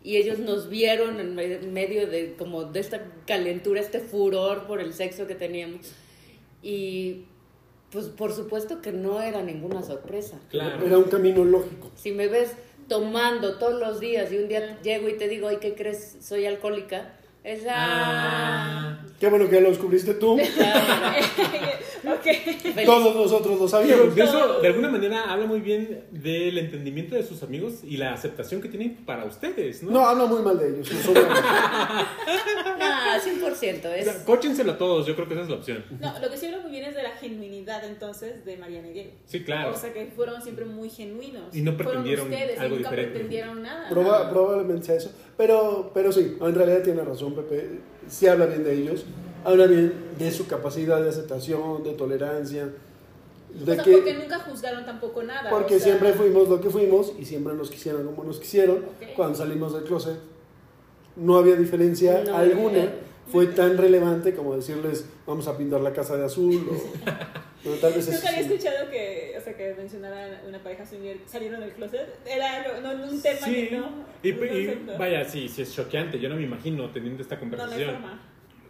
y ellos nos vieron en me- medio de como de esta calentura, este furor por el sexo que teníamos. Y pues por supuesto que no era ninguna sorpresa. Claro. Era un camino lógico. Si me ves tomando todos los días y un día llego y te digo, ay, ¿qué crees? Soy alcohólica. Es ah. Qué bueno que lo descubriste tú. Todos nosotros lo sabíamos. de eso, de alguna manera, habla muy bien del entendimiento de sus amigos y la aceptación que tienen para ustedes, ¿no? No, habla muy mal de ellos. los odiamos. Nah, 100%. O Es, sea, cóchenselo a todos, yo creo que esa es la opción. No, lo que sí habla muy bien es de la genuinidad entonces de Mariana y Diego. Sí, claro. O sea que fueron siempre muy genuinos. Y no pretendieron fueron ustedes, y algo nunca diferente. pretendieron nada. Proba- probablemente sea eso. Pero, pero sí, en realidad tiene razón, Pepe. Sí habla bien de ellos. Habla bien de su capacidad de aceptación, de tolerancia. De O sea, que, porque nunca juzgaron tampoco nada. porque o sea, siempre fuimos lo que fuimos y siempre nos quisieron como nos quisieron. Ok. Cuando salimos del closet, no había diferencia No, alguna. fue tan relevante como decirles, vamos a pintar la casa de azul. O, no, tal vez eso Nunca había sí. escuchado que, o sea, que mencionaran una pareja swinger salieron del closet. Era no, no un tema Sí, que no. y, y vaya, sí, sí es choqueante. Yo no me imagino teniendo esta No, no conversación. forma.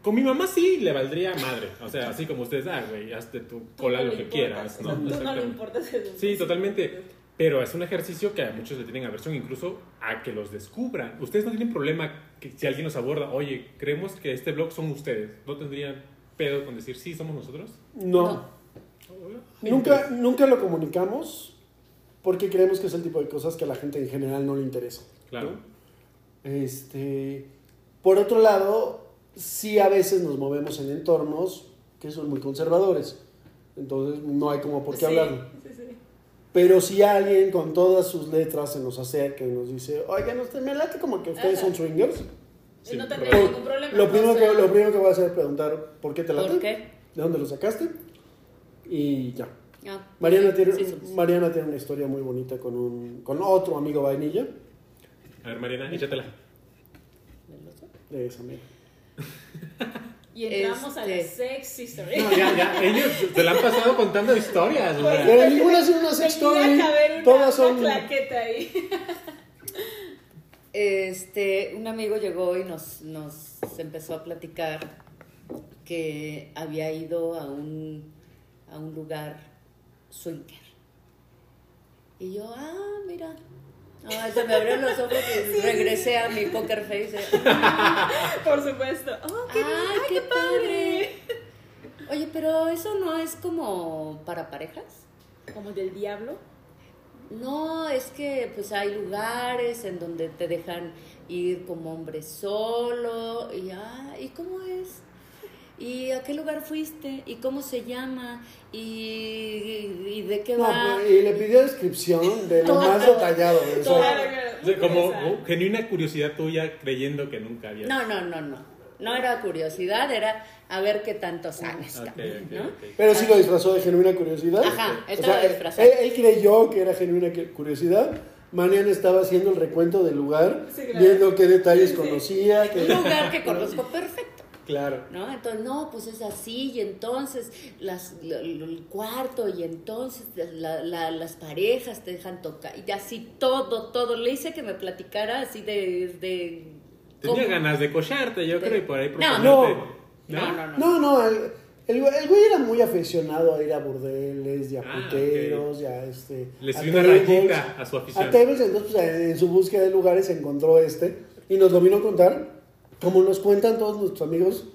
Con mi mamá sí le valdría madre. O sea, así como ustedes, ah, güey, hazte tu cola no lo que quieras, o ¿no? sea, Tú no le importas. el- Sí, totalmente. Pero es un ejercicio que a muchos le tienen aversión, incluso a que los descubran. Ustedes no tienen problema que si alguien nos aborda, oye, creemos que este blog son ustedes. ¿No tendrían pedo con decir, sí, somos nosotros? No, nunca, nunca lo comunicamos porque creemos que es el tipo de cosas que a la gente en general no le interesa. Claro. ¿no? Este, por otro lado, sí a veces nos movemos en entornos que son muy conservadores. Entonces no hay como por qué Sí, hablarlo. Sí, sí. Pero si alguien con todas sus letras se nos acerca y nos dice, oigan, usted me late como que ustedes Ajá. son swingers. Sí, no pero- tendría ningún problema. Lo primero, que, lo primero que voy a hacer es preguntar, ¿por qué te late? ¿Por qué? ¿De dónde lo sacaste? Y ya. Ah, Mariana sí, tiene, sí. Mariana tiene una historia muy bonita con, un, con otro amigo vainilla A ver, Mariana, échatela. de esa amiga. Y entramos a la Este- sex history. No, ya, ya, ellos se la han pasado contando historias. Pero ninguna es una sex story. una, Todas una son. claqueta ahí. Este, un amigo llegó y nos, nos empezó a platicar que había ido a un, a un lugar swinger. Y yo, ah, mira. Ah, se me abrieron los ojos y regresé a mi poker face. Por supuesto. Oh, qué, ¡Ay, ay, qué padre! Oye, pero eso no es como para parejas. Como del diablo. No, es que pues hay lugares en donde te dejan ir como hombre solo y ah, ¿y cómo es? ¿Y a qué lugar fuiste? ¿Y cómo se llama? ¿Y, y de qué No, va? pues, y le pidió descripción de lo más detallado. de eso. Claro, claro. O sea, como oh, genuina curiosidad tuya creyendo que nunca había. No, no, no, no. No era curiosidad, era a ver qué tanto sabes, Ok, cabrón, ok, ¿no? ok. Pero sí lo disfrazó de genuina curiosidad. Ajá, O estaba sea, disfrazado. Él, él creyó que era genuina curiosidad. Mariana estaba haciendo el recuento del lugar, Sí, claro. viendo qué detalles Sí, sí. conocía. qué- Un lugar que conozco perfecto. Claro. ¿no? Entonces, no, pues es así, y entonces las, lo- lo- el cuarto, y entonces la- la- las parejas te dejan tocar, y así todo, todo. Le hice que me platicara así de... de Tenía cómo- ganas de cocharte, yo De- creo, y por ahí No, proponerte. No, no, no. No, no, el, el, güey- el güey era muy aficionado a ir a burdeles y a Ah, puteros y a este. Le subió una rayita a su afición. A tables, entonces pues, en su búsqueda de lugares encontró este y nos lo vino a contar, como nos cuentan todos nuestros amigos,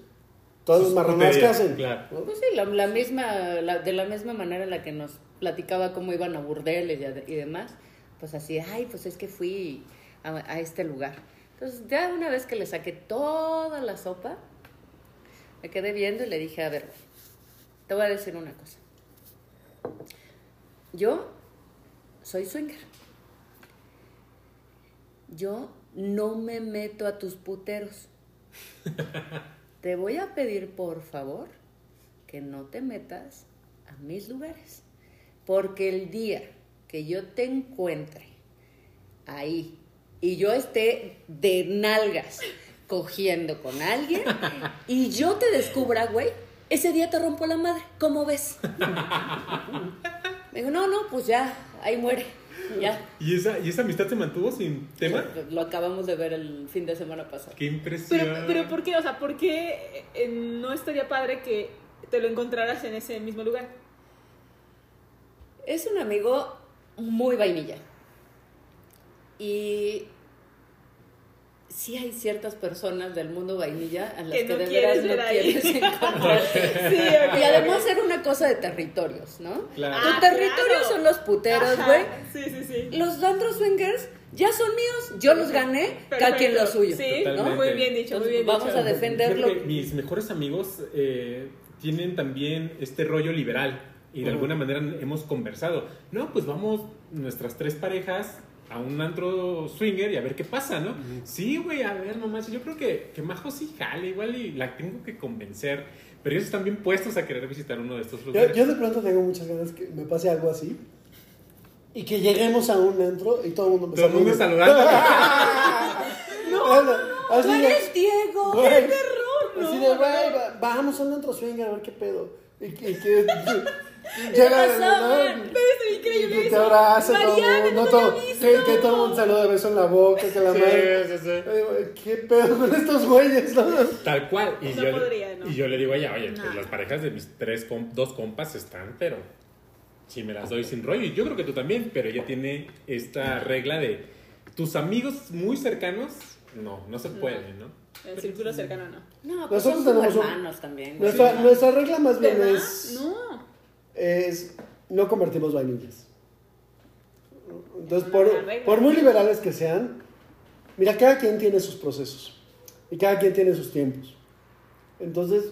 todas las Sus marranadas que hacen. claro. ¿no? Pues sí, la, la misma, la- de la misma manera en la que nos platicaba cómo iban a burdeles y demás, pues así, ay, pues es que fui a, a este lugar. Entonces, ya una vez que le saqué toda la sopa, me quedé viendo y le dije, a ver, te voy a decir una cosa. Yo soy swinger. Yo no me meto a tus puteros. Te voy a pedir, por favor, que no te metas a mis lugares. Porque el día que yo te encuentre ahí y yo esté de nalgas cogiendo con alguien y yo te descubra, güey, ese día te rompo la madre. ¿Cómo ves? Me dijo, no, no, pues ya, ahí muere. Ya. ¿Y esa, ¿Y esa amistad se mantuvo sin tema? Lo acabamos de ver el fin de semana pasado. Qué impresión. Pero, pero ¿por qué? O sea, ¿por qué eh, no estaría padre que te lo encontraras en ese mismo lugar? Es un amigo muy vainilla. Y sí hay ciertas personas del mundo vainilla a las Que que, no de quieres veras ver no ahí. quieres encontrar. Sí, ok, Y además era una cosa de territorios, ¿no? Claro. Tu Ah, territorio claro. son los puteros, güey. Sí, sí, sí. Los antros swingers ya son míos, yo los gané, cada quien lo suyo. Sí, Totalmente. muy bien dicho, muy bien vamos dicho. a defenderlo. Mis mejores amigos eh, tienen también este rollo liberal y de alguna manera hemos conversado. No, pues vamos nuestras tres parejas a un antro swinger y a ver qué pasa, ¿no? Sí, güey, a ver nomás. Yo creo que, que Majo sí jale igual y la tengo que convencer. Pero ellos están bien puestos a querer visitar uno de estos Yo, lugares. yo de pronto tengo muchas ganas que me pase algo así. Y que lleguemos a un antro y todo el mundo me Todo el mundo saludando. no, ¡Tú eres Diego! Güey, no, así de, no, güey, no. va- vamos a un antro swinger a ver qué pedo. Y que, y que llega ¿no? man? Increíble que te abraza todo el no todo, que, que todo el mundo saluda de beso en la boca, que la madre. Sí, sí, ¿Qué pedo con estos güeyes? no? Tal cual. Y, No yo, podría, ¿no? y yo le digo a ella, oye, pues las parejas de mis tres, com- dos compas están, pero si me las doy sin rollo. Y yo creo que tú también, pero ella tiene esta regla de tus amigos muy cercanos, no, no se puede, ¿no? El círculo cercano no. No, pues Nosotros son tenemos un- hermanos también. güey. Nuestra, nuestra regla más bien ¿Verdad? es, No. Es no convertimos vainillas. Entonces, por, por muy liberales que sean, mira, cada quien tiene sus procesos y cada quien tiene sus tiempos. Entonces,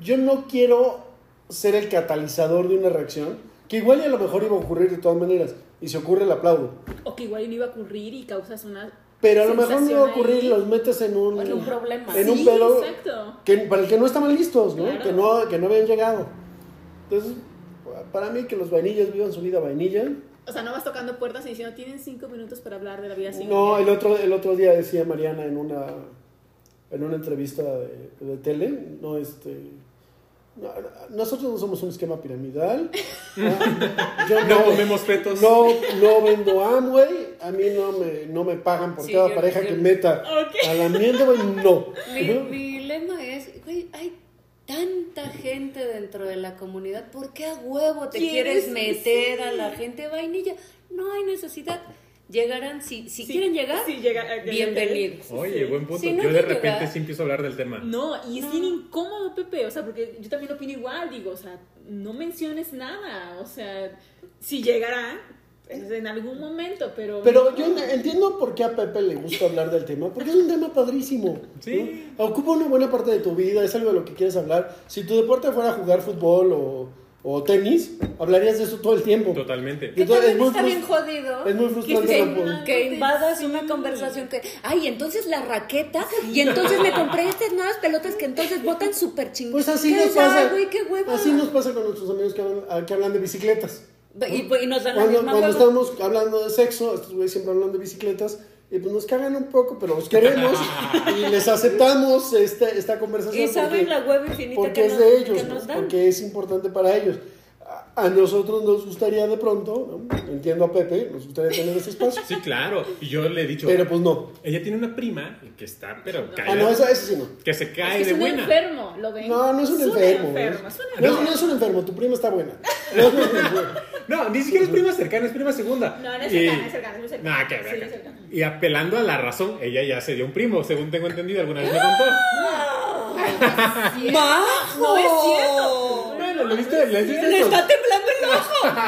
yo no quiero ser el catalizador de una reacción que igual y a lo mejor iba a ocurrir de todas maneras y si ocurre, el aplaudo. O que igual no iba a ocurrir y causas una. Pero a lo mejor no iba a ocurrir y los metes en un, En un problema. en un Sí, pedo exacto. que, para el que no estaban listos, ¿no? Claro. Que, ¿no? que no habían llegado. Entonces, para mí que los vainillas vivan su vida vainilla. O sea, no vas tocando puertas y diciendo, tienen cinco minutos para hablar de la vida sin No, el otro, el otro día decía Mariana en una, en una entrevista de, de tele, no este... no, nosotros no somos un esquema piramidal. Ah, Yo No comemos fetos. No, no vendo Amway. A mí no me, no me pagan por Sí, cada yo- pareja yo- que meta Ok. a la mierda, güey. No. Mi, mi lema es, güey, hay tanta gente dentro de la comunidad, ¿por qué a huevo te ¿Quieres? quieres meter Sí. a la gente vainilla? No hay necesidad. Llegarán, si, si Sí, quieren llegar, sí, llega- llega- bienvenidos. Oye, buen punto. Si no yo de te repente sí empiezo a hablar del tema. No, y es No. bien incómodo, Pepe. O sea, porque yo también opino igual. Digo, o sea, no menciones nada. O sea, si llegará, en algún momento, pero. Pero yo entiendo por qué a Pepe le gusta hablar del tema, porque es un tema padrísimo. Sí. ¿no? Ocupa una buena parte de tu vida, es algo de lo que quieres hablar. Si tu deporte fuera jugar fútbol o, o tenis, hablarías de eso todo el tiempo. Totalmente. Y entonces también es muy está bien jodido. es muy frustrante que, no poder- que invadas Sí. una conversación que, ay, entonces la raqueta, y entonces me compré estas nuevas pelotas que entonces botan súper chingadas. Pues así nos pasa. güey, qué. Así nos pasa con nuestros amigos que hablan, que hablan de bicicletas. Y, pues, y nos dan la Cuando, misma cuando estamos hablando de sexo, estos güeyes siempre hablan de bicicletas. Y pues nos cagan un poco, pero los queremos y les aceptamos este, esta conversación. Y saben porque- la hueva infinita porque que es nos, de ellos, que ¿no? nos dan. porque es importante para ellos. A, a nosotros nos gustaría de pronto, ¿no? entiendo a Pepe, nos gustaría tener ese espacio, Sí, claro. Y yo le he dicho, pero pues no. ella tiene una prima que está, pero Ah, cae. no, eso, eso sí no. Que se Es cae que es de un buena. enfermo, ¿lo ven? No, no es un enfermo. enfermo, es un No, enfermo. no es un enfermo, tu prima está buena. No, no, no. No, ni siquiera es prima cercana, es prima segunda. No, no es Y- cercana, es cercana, es muy cercana. Nah, que Sí, ver, es cercana. Y apelando a la razón, ella ya se dio un primo, según tengo entendido, alguna vez me contó. ¡Majo! No es cierto. Bueno, ¿le viste? ¿Le viste Le está temblando el ojo.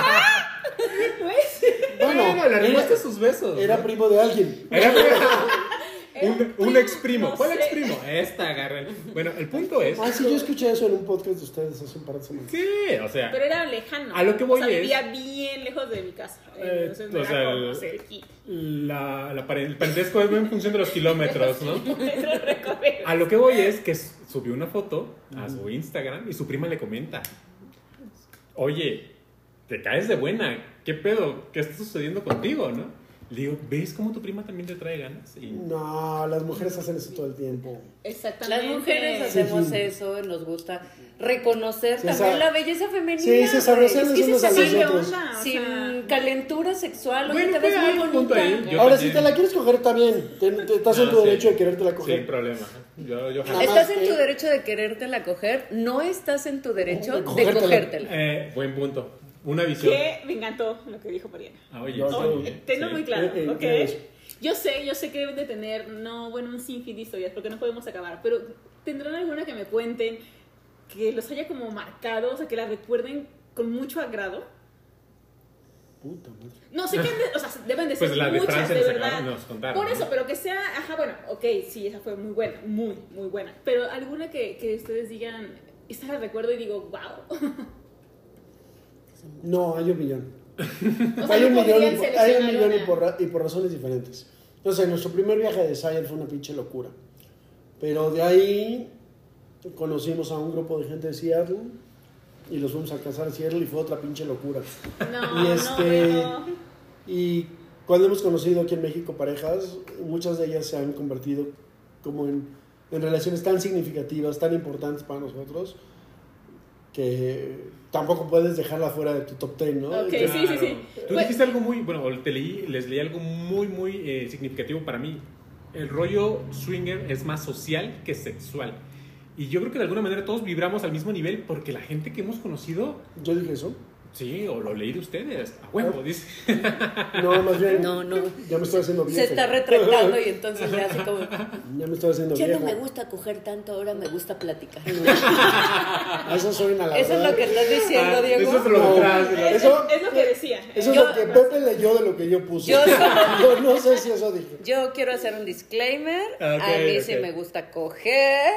No es cierto. Bueno, Bueno, le arrimaste era, sus besos. era primo de alguien. Era Era un, ex primo. no ¿Cuál ex primo? Esta, agarren. Bueno, el punto es. Ah, sí, yo escuché eso en un podcast de ustedes hace un par de semanas. Sí, o sea. Pero era lejano. A lo que voy o sea, es- vivía bien lejos de mi casa. Eh, Entonces o no sea, era como el- cerquita. La, la pare- el parentesco es en función de los kilómetros, ¿no? A lo que voy es que subió una foto a su Instagram y su prima le comenta: Oye, te caes de buena. ¿Qué pedo? ¿Qué está sucediendo contigo, no? Le digo, ¿ves cómo tu prima también te trae ganas? Y No, las mujeres hacen eso todo el tiempo. Exactamente. Las mujeres hacemos sí. eso, nos gusta reconocer Sí, también esa- la belleza femenina. Sí, se los Es que unos se a los sabe otros. onda, o Sin sea, calentura sexual, Bueno, te ves muy bonita. Ahora, también. si te la quieres coger, está bien. Te- te- estás en Ah, tu sí. derecho de querértela coger. Sin problema. Yo, yo Nada más Estás en tu derecho de querértela coger, no estás en tu derecho De de cogértela. cogértela. Eh, buen punto. Una visión. que me encantó lo que dijo Mariana. Ah, oye, No, sí, Oh, sí. tenlo muy claro, Eh, eh, ¿ok? ¿qué es? Yo sé, yo sé que deben de tener, no, bueno, un sinfín de historias, porque no podemos acabar, pero ¿tendrán alguna que me cuenten que los haya como marcado, o sea, que la recuerden con mucho agrado? Puta madre. No sé qué, o sea, deben de ser Pues la de muchas, de verdad. acabaron- nos contaron, Por eso, ¿no? pero que sea, ajá, bueno, ok, sí, esa fue muy buena, muy, muy buena. Pero alguna que, que ustedes digan, esta la recuerdo y digo, wow. No, hay un millón. O sea, hay, un no millón y por, hay seleccionar un millón y por, ra- y por razones diferentes. No sé, nuestro primer viaje de Desire fue una pinche locura. Pero de ahí conocimos a un grupo de gente de Seattle y los fuimos a casar a Seattle y fue otra pinche locura. No, Y no, este- bueno. Y cuando hemos conocido aquí en México parejas, muchas de ellas se han convertido como en en relaciones tan significativas, tan importantes para nosotros, que tampoco puedes dejarla fuera de tu top 10, ¿no? Ok, sí, sí, sí. Tú Pues- dijiste algo muy, bueno, te leí, les leí algo muy, muy eh, significativo para mí. El rollo swinger es más social que sexual. Y yo creo que de alguna manera todos vibramos al mismo nivel porque la gente que hemos conocido, Yo dije eso. Sí, o lo leí de ustedes, a huevo, dice. No, más bien. No, no. Ya me estoy haciendo viejo. Se está retractando y entonces le hace como... Ya me estoy haciendo Ya viejo. no me gusta coger tanto, ahora me gusta platicar. Eso suena la Eso es lo que estás diciendo, Ah, Diego. eso es lo No. detrás. Es, Eso- es lo que decía. Eso Yo- es lo que Pepe leyó de lo que yo puse. Yo Yo no sé si eso dije. Yo quiero hacer un disclaimer. Ok, a mí sí ok. me gusta coger.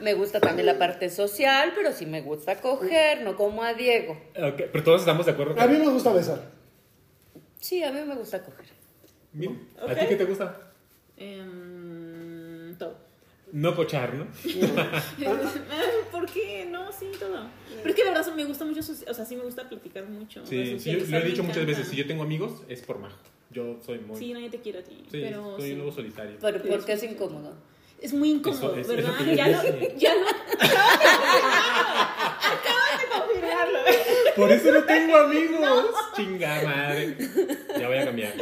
Me gusta también la parte social, pero sí me gusta coger, no como a Diego. Ok, pero todos estamos de acuerdo. A mí me gusta besar. Sí, a mí me gusta coger. Mira, ¿A ti qué te gusta? Em, todo. No cochar, ¿no? ¿Por qué? No, sí, todo. Pero es que de verdad me gusta mucho, o sea, sí me gusta platicar mucho. Sí, sí, yo lo he dicho muchas veces, si yo tengo amigos es por majo. Yo soy muy... Sí, nadie te quiere a ti. Sí, pero soy sí. un lobo solitario. Pero Sí, porque sí, es incómodo. Es muy incómodo, Eso es- es ¿verdad? lo, ya lo. Acabas de confirmarlo. Por eso no tengo amigos. Chinga madre. Ya voy a cambiar.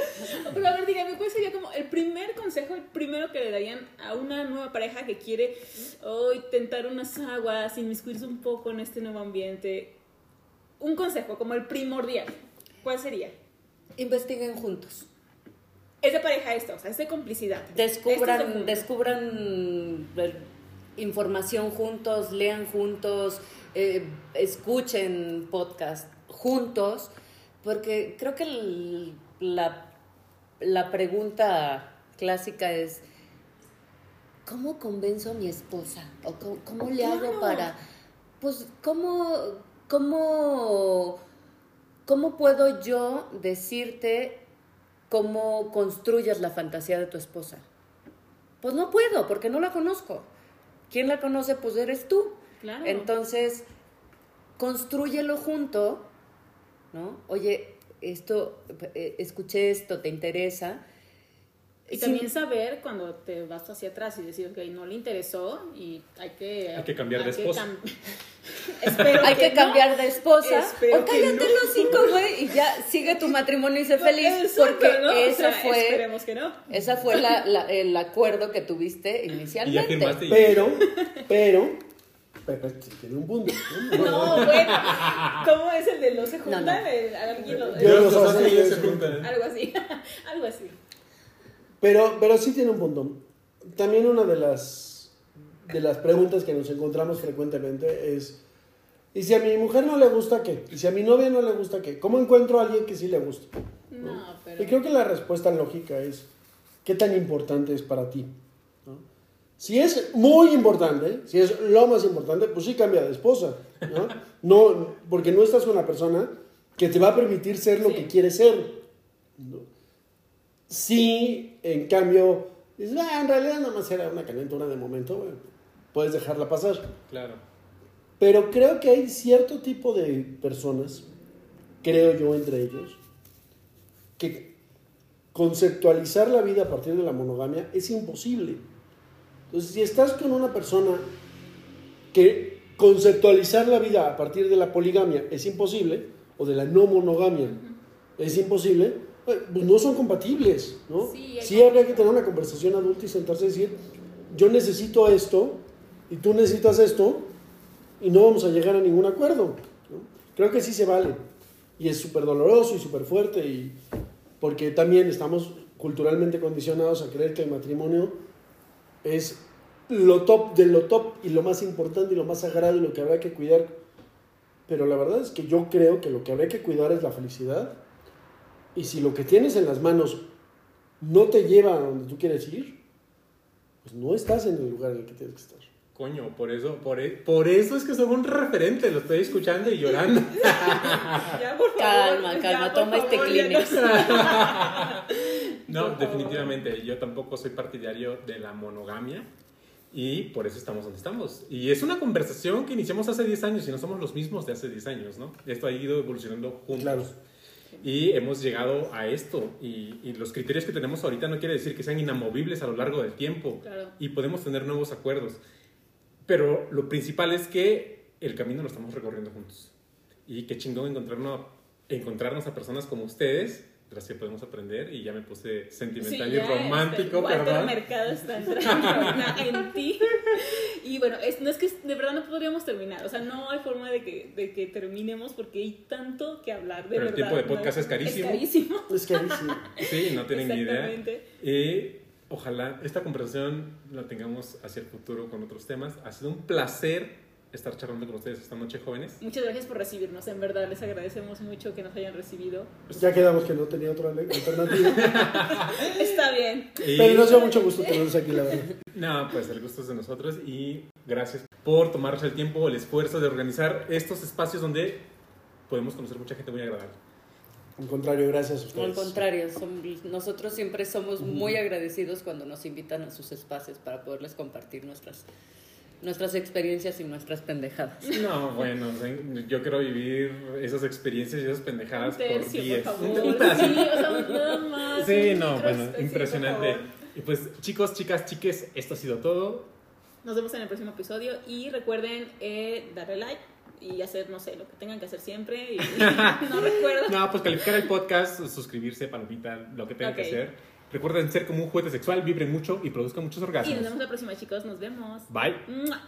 Pero a ver, dígame, ¿cuál sería como el primer consejo, el primero que le darían a una nueva pareja que quiere hoy tentar unas aguas, inmiscuirse un poco en este nuevo ambiente? Un consejo, como el primordial. ¿Cuál sería? Investiguen juntos. Es de pareja esto, o sea, es de complicidad. Descubran, descubran información juntos, lean juntos, eh, escuchen podcast juntos, porque creo que el- la, la pregunta clásica es, ¿cómo convenzo a mi esposa? ¿O cómo, cómo le hago Claro. para, pues, cómo, cómo, cómo puedo yo decirte cómo construyas la fantasía de tu esposa? Pues no puedo, porque no la conozco. ¿Quién la conoce? Pues eres tú. Claro. Entonces, construyelo junto, ¿no? Oye, esto, eh, escuché esto, ¿te interesa? Y también saber cuando te vas hacia atrás y decir, ok, no le interesó y hay que... Hay que cambiar de hay esposa. cam- Espero hay que, cambiar de esposa. Espero o cállate no. los cinco, güey, y ya sigue tu matrimonio y sé feliz. Exacto, Porque ¿no? O eso sea, fue, Esperemos que no. esa fue la- la- el acuerdo que tuviste Y ya inicialmente. firmaste. y- Pero, pero, Pepe tiene un punto. ¿no? No, bueno. ¿Cómo es el de los se juntan? alguien lo- Yo los los se juntan. Algo así. Algo así. Pero, pero sí tiene un punto. También una de las, de las preguntas que nos encontramos frecuentemente es, ¿y si a mi mujer no le gusta qué? ¿Y si a mi novia no le gusta qué? ¿Cómo encuentro a alguien que sí le? No, pero. Y creo que la respuesta lógica es, ¿qué tan importante es para ti? ¿No? Si es muy importante, si es lo más importante, pues sí cambia de esposa. ¿no? No, porque no estás con una persona que te va a permitir ser lo Sí. que quieres ser. ¿no? Si, en cambio, dices, "Ah, en realidad nada más era una calentura de momento, bueno, puedes dejarla pasar. Claro. Pero creo que hay cierto tipo de personas, creo yo entre ellos, que conceptualizar la vida a partir de la monogamia es imposible. Entonces, si estás con una persona que conceptualizar la vida a partir de la poligamia es imposible, o de la no monogamia es imposible, pues no son compatibles, ¿no? Sí, habría que tener una conversación adulta y sentarse y decir, yo necesito esto y tú necesitas esto y no vamos a llegar a ningún acuerdo. ¿no? Creo que sí se vale. Y es súper doloroso y súper fuerte, y porque también estamos culturalmente condicionados a creer que el matrimonio es lo top de lo top y lo más importante y lo más sagrado y lo que habrá que cuidar. Pero la verdad es que yo creo que lo que habrá que cuidar es la felicidad. Y si lo que tienes en las manos no te lleva a donde tú quieres ir, pues no estás en el lugar en el que tienes que estar. Coño, por eso, por, e- por eso es que son un referente, lo estoy escuchando y llorando. Ya, por favor. Calma, ya, calma, por toma este favor, ya Kleenex. No, favor. definitivamente, yo tampoco soy partidario de la monogamia y por eso estamos donde estamos. Y es una conversación que iniciamos hace 10 años y no somos los mismos de hace 10 años, ¿no? Esto ha ido evolucionando juntos. Claro. Y hemos llegado a esto. Y, y los criterios que tenemos ahorita no quiere decir que sean inamovibles a lo largo del tiempo. Claro. Y podemos tener nuevos acuerdos. Pero lo principal es que el camino lo estamos recorriendo juntos. Y qué chingón encontrarnos, encontrarnos a personas como ustedes, que podemos aprender. Y ya me puse sentimental Sí, y ya, romántico, este, Walter perdón. Mercado está entrando en ti. Y bueno, es, no es que de verdad no podríamos terminar. O sea, no hay forma de que, de que terminemos porque hay tanto que hablar. De Pero el verdad, tiempo de ¿no? podcast es carísimo. Es carísimo. Es carísimo. Sí, no tienen ni idea. Y ojalá esta conversación la tengamos hacia el futuro con otros temas. Ha sido un placer estar charlando con ustedes esta noche, jóvenes. Muchas gracias por recibirnos. En verdad, les agradecemos mucho que nos hayan recibido. Pues ya quedamos que no tenía otra alternativa. Está bien. Y- Pero nos dio mucho gusto tenerlos aquí, la verdad. No, pues el gusto es de nosotros y gracias por tomarse el tiempo, el esfuerzo de organizar estos espacios donde podemos conocer mucha gente muy agradable. Al contrario, gracias a ustedes. Al contrario, som- nosotros siempre somos muy agradecidos cuando nos invitan a sus espacios para poderles compartir nuestras, nuestras experiencias y nuestras pendejadas. No, bueno, yo quiero vivir esas experiencias y esas pendejadas por tercio, 10. por Un favor. pedacito. Sí, o sea, nada más. Sí, no, bueno, por impresionante. Y pues chicos, chicas, chiques, esto ha sido todo. Nos vemos en el próximo episodio y recuerden eh, darle like y hacer, no sé, lo que tengan que hacer siempre. Y, no recuerdo. No, pues calificar el podcast, suscribirse, palomita, lo que tengan que hacer. Recuerden ser como un juguete sexual, vibren mucho y produzcan muchos Y nos orgasmos. vemos la próxima, chicos. Nos vemos. Bye. ¡Mua!